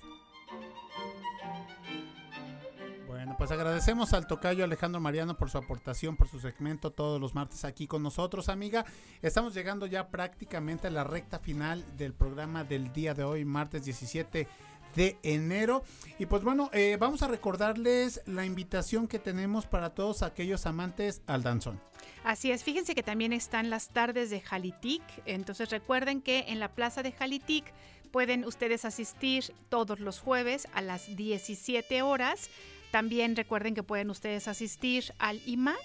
S2: Bueno, pues agradecemos al tocayo Alejandro Mariano por su aportación, por su segmento todos los martes aquí con nosotros, amiga. Estamos llegando ya prácticamente a la recta final del programa del día de hoy, martes 17 de enero. Y pues bueno, eh, vamos a recordarles la invitación que tenemos para todos aquellos amantes al danzón.
S3: Así es, fíjense que también están las tardes de Jalitic, entonces recuerden que en la plaza de Jalitic pueden ustedes asistir todos los jueves a las 17 horas. También recuerden que pueden ustedes asistir al IMAC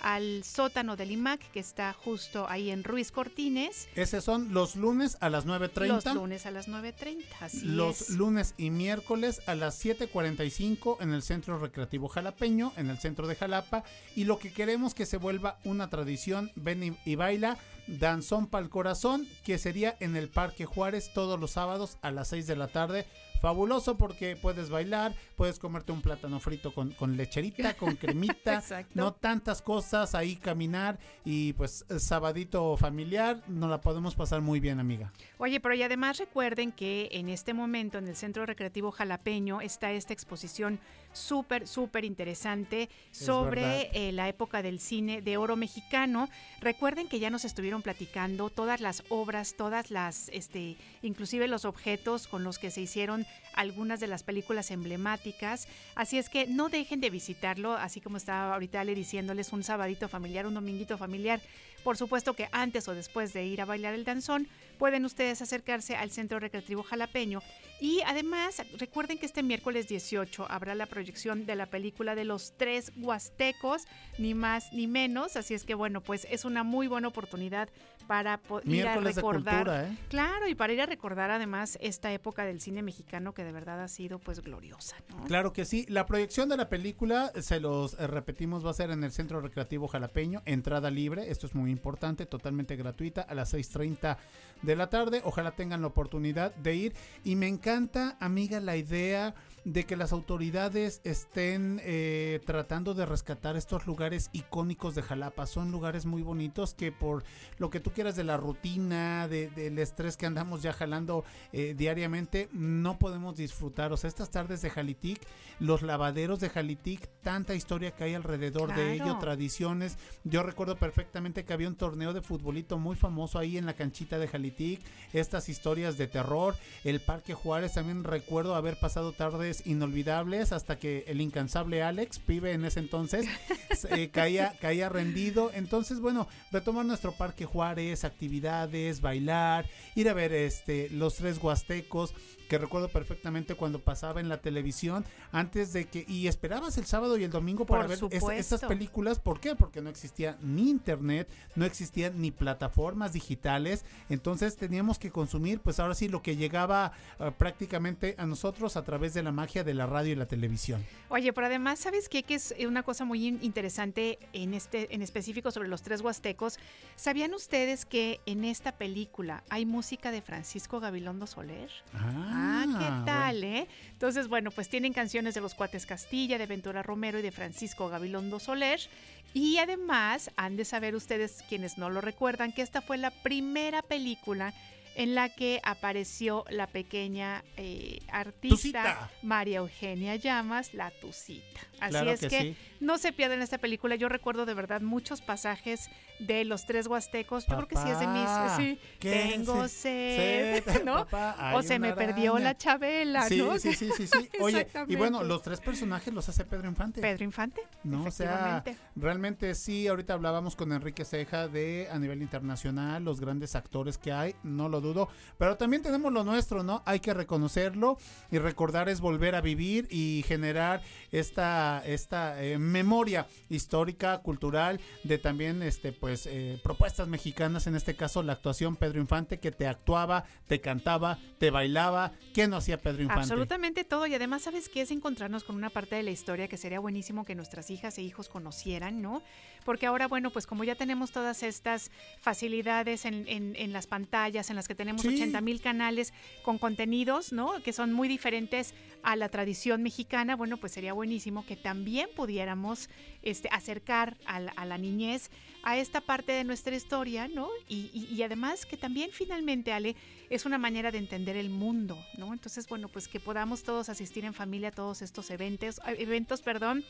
S3: al sótano del IMAC que está justo ahí en Ruiz Cortines.
S2: Esos son los lunes a las 9.30.
S3: Los lunes a las 9.30, así
S2: Los lunes y miércoles a las 7.45 en el Centro Recreativo Jalapeño, en el centro de Jalapa. Y lo que queremos que se vuelva una tradición, ven y, baila, Danzón Pal Corazón, que sería en el Parque Juárez todos los sábados a las 6 de la tarde fabuloso porque puedes bailar, puedes comerte un plátano frito con, con lecherita, con cremita, no tantas cosas, ahí caminar y pues sabadito familiar, nos la podemos pasar muy bien, amiga.
S3: Oye, pero y además recuerden que en este momento en el Centro Recreativo Jalapeño está esta exposición súper, súper interesante sobre eh, la época del cine de oro mexicano. Recuerden que ya nos estuvieron platicando todas las obras, todas las, este, inclusive los objetos con los que se hicieron algunas de las películas emblemáticas. Así es que no dejen de visitarlo, así como estaba ahorita le diciéndoles un sabadito familiar, un dominguito familiar. Por supuesto que antes o después de ir a bailar el danzón, pueden ustedes acercarse al Centro Recreativo Jalapeño. Y además, recuerden que este miércoles 18 habrá la proyección de la película de los tres huastecos, ni más ni menos. Así es que, bueno, pues es una muy buena oportunidad para ir a recordar. ¿eh? Claro, y para ir a recordar además esta época del cine mexicano que de verdad ha sido pues gloriosa.
S2: Claro que sí. La proyección de la película, se los eh, repetimos, va a ser en el Centro Recreativo Jalapeño, entrada libre. Esto es muy importante, totalmente gratuita, a las 6.30 de la tarde. Ojalá tengan la oportunidad de ir. Y me encanta, amiga, la idea de que las autoridades estén eh, tratando de rescatar estos lugares icónicos de Jalapa. Son lugares muy bonitos que por lo que tú quieras de la rutina, de- del estrés que andamos ya jalando eh, diariamente, no podemos disfrutar. O sea, estas tardes de Jalitic, los lavaderos de Jalitic, tanta historia que hay alrededor de ello, tradiciones. Yo recuerdo perfectamente que había un torneo de futbolito muy famoso ahí en la canchita de Jalitic, estas historias de terror, el Parque Juárez, también recuerdo haber pasado tardes inolvidables hasta que el incansable Alex, pibe en ese entonces, eh, caía, caía rendido. Entonces, bueno, retomar nuestro Parque Juárez, actividades, bailar, ir a ver este los tres huastecos que recuerdo perfectamente cuando pasaba en la televisión antes de que y esperabas el sábado y el domingo para
S3: Por
S2: ver es- estas películas ¿por qué? porque no existía ni internet no existían ni plataformas digitales entonces teníamos que consumir pues ahora sí lo que llegaba eh, prácticamente a nosotros a través de la magia de la radio y la televisión
S3: Oye, pero además, ¿sabes qué? Que es una cosa muy in- interesante en este, en específico sobre los tres huastecos. ¿Sabían ustedes que en esta película hay música de Francisco Gabilondo Soler? Ah, ¿qué tal, eh? Entonces, bueno, pues tienen canciones de los Cuates Castilla, de Ventura Romero y de Francisco Gabilondo Soler. Y además, han de saber ustedes, quienes no lo recuerdan, que esta fue la primera película en la que apareció la pequeña eh, artista
S2: Tucita.
S3: María Eugenia Llamas, la Tucita. Así
S2: Claro
S3: es
S2: que
S3: que,
S2: sí.
S3: no se pierdan esta película. Yo recuerdo de verdad muchos pasajes de los tres huastecos. Yo creo que sí es de mis. Sí,
S2: ¿qué
S3: tengo
S2: se-
S3: sed,
S2: sed,
S3: ¿no?
S2: papá,
S3: o se me perdió la Chabela,
S2: sí,
S3: ¿no?
S2: sí, sí, sí, sí. Oye, y bueno, los tres personajes los hace Pedro Infante.
S3: Pedro Infante.
S2: No, o sea, realmente sí, ahorita hablábamos con Enrique Ceja de a nivel internacional, los grandes actores que hay, no lo dudo, pero también tenemos lo nuestro, ¿no? Hay que reconocerlo y recordar es volver a vivir y generar esta, esta eh, memoria histórica, cultural, de también, este, pues, eh, propuestas mexicanas, en este caso la actuación Pedro Infante, que te actuaba, te cantaba, te bailaba, ¿qué no hacía Pedro Infante?
S3: Absolutamente todo. Y además, ¿sabes qué? Es encontrarnos con una parte de la historia que sería buenísimo que nuestras hijas e hijos conocieran, ¿no? Porque ahora, bueno, pues como ya tenemos todas estas facilidades en, en- en las pantallas, en las que tenemos
S2: Sí.
S3: 80 mil canales con contenidos, ¿no? Que son muy diferentes a la tradición mexicana, bueno, pues sería buenísimo que también pudiéramos este, acercar a la, a la niñez a esta parte de nuestra historia, ¿no? Y, y- y además que también finalmente, Ale, es una manera de entender el mundo, ¿no? Entonces, bueno, pues que podamos todos asistir en familia a todos estos eventos, eh, eventos, perdón.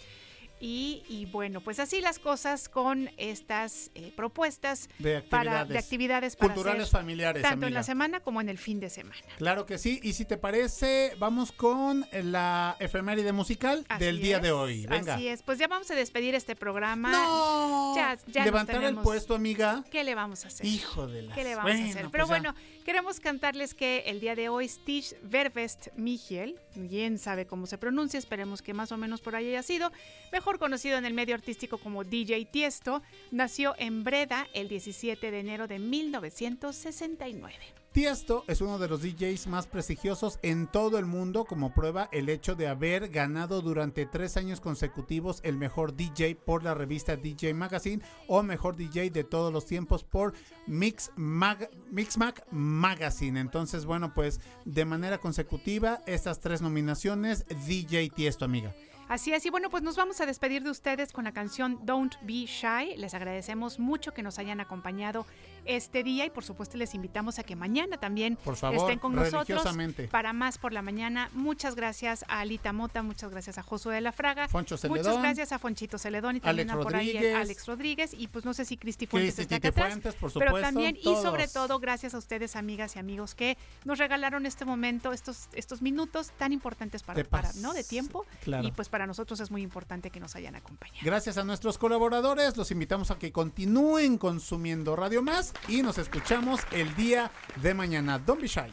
S3: Y, y bueno, pues así las cosas con estas eh, propuestas
S2: De
S3: para,
S2: actividades.
S3: de actividades para
S2: Culturales
S3: hacer
S2: familiares,
S3: tanto en
S2: amiga.
S3: la semana como en el fin de semana.
S2: Claro que sí, y si te parece, vamos con la efeméride musical
S3: Así
S2: del día
S3: es,
S2: de hoy. Venga.
S3: Así es, pues ya vamos a despedir este programa.
S2: No,
S3: ya, ya
S2: Levantar el puesto, amiga.
S3: ¿Qué le vamos a hacer?
S2: Hijo de la.
S3: ¿Qué le vamos a hacer? Pero
S2: pues ya.
S3: Queremos cantarles que el día de hoy Stich Vervest Michel, bien sabe cómo se pronuncia, esperemos que más o menos por ahí haya sido, mejor conocido en el medio artístico como DJ Tiesto, nació en Breda el 17 de enero de 1969.
S2: Tiesto es uno de los DJs más prestigiosos en todo el mundo, como prueba el hecho de haber ganado durante tres años consecutivos el mejor DJ por la revista DJ Magazine o mejor DJ de todos los tiempos por Mix Mag Mixmag Magazine. Entonces, bueno, pues de manera consecutiva estas tres nominaciones DJ Tiesto, amiga.
S3: Así es, y bueno, pues nos vamos a despedir de ustedes con la canción Don't Be Shy. Les agradecemos mucho que nos hayan acompañado este día y por supuesto les invitamos a que mañana también
S2: Por favor,
S3: estén con nosotros. para más por la mañana. Muchas gracias a Alita Mota, muchas gracias a Josué de la Fraga,
S2: Foncho
S3: muchas gracias a Fonchito Celedón y también
S2: Alex
S3: a por ahí
S2: Rodríguez.
S3: Alex Rodríguez. Y pues no sé si Cristi Fuentes
S2: Cristi
S3: está acá
S2: Titi
S3: atrás,
S2: Fuentes, por
S3: pero
S2: supuesto,
S3: también y sobre todo gracias a ustedes amigas y amigos que nos regalaron este momento, estos estos minutos tan importantes para, para no de tiempo.
S2: Claro.
S3: y pues para nosotros es muy importante que nos hayan acompañado.
S2: Gracias a nuestros colaboradores, los invitamos a que continúen consumiendo Radio Más y nos escuchamos el día de mañana. Don't be shy.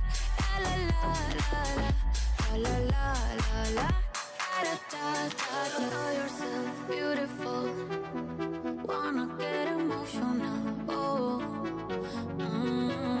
S22: Beautiful. Wanna get emotional. Oh. Mm,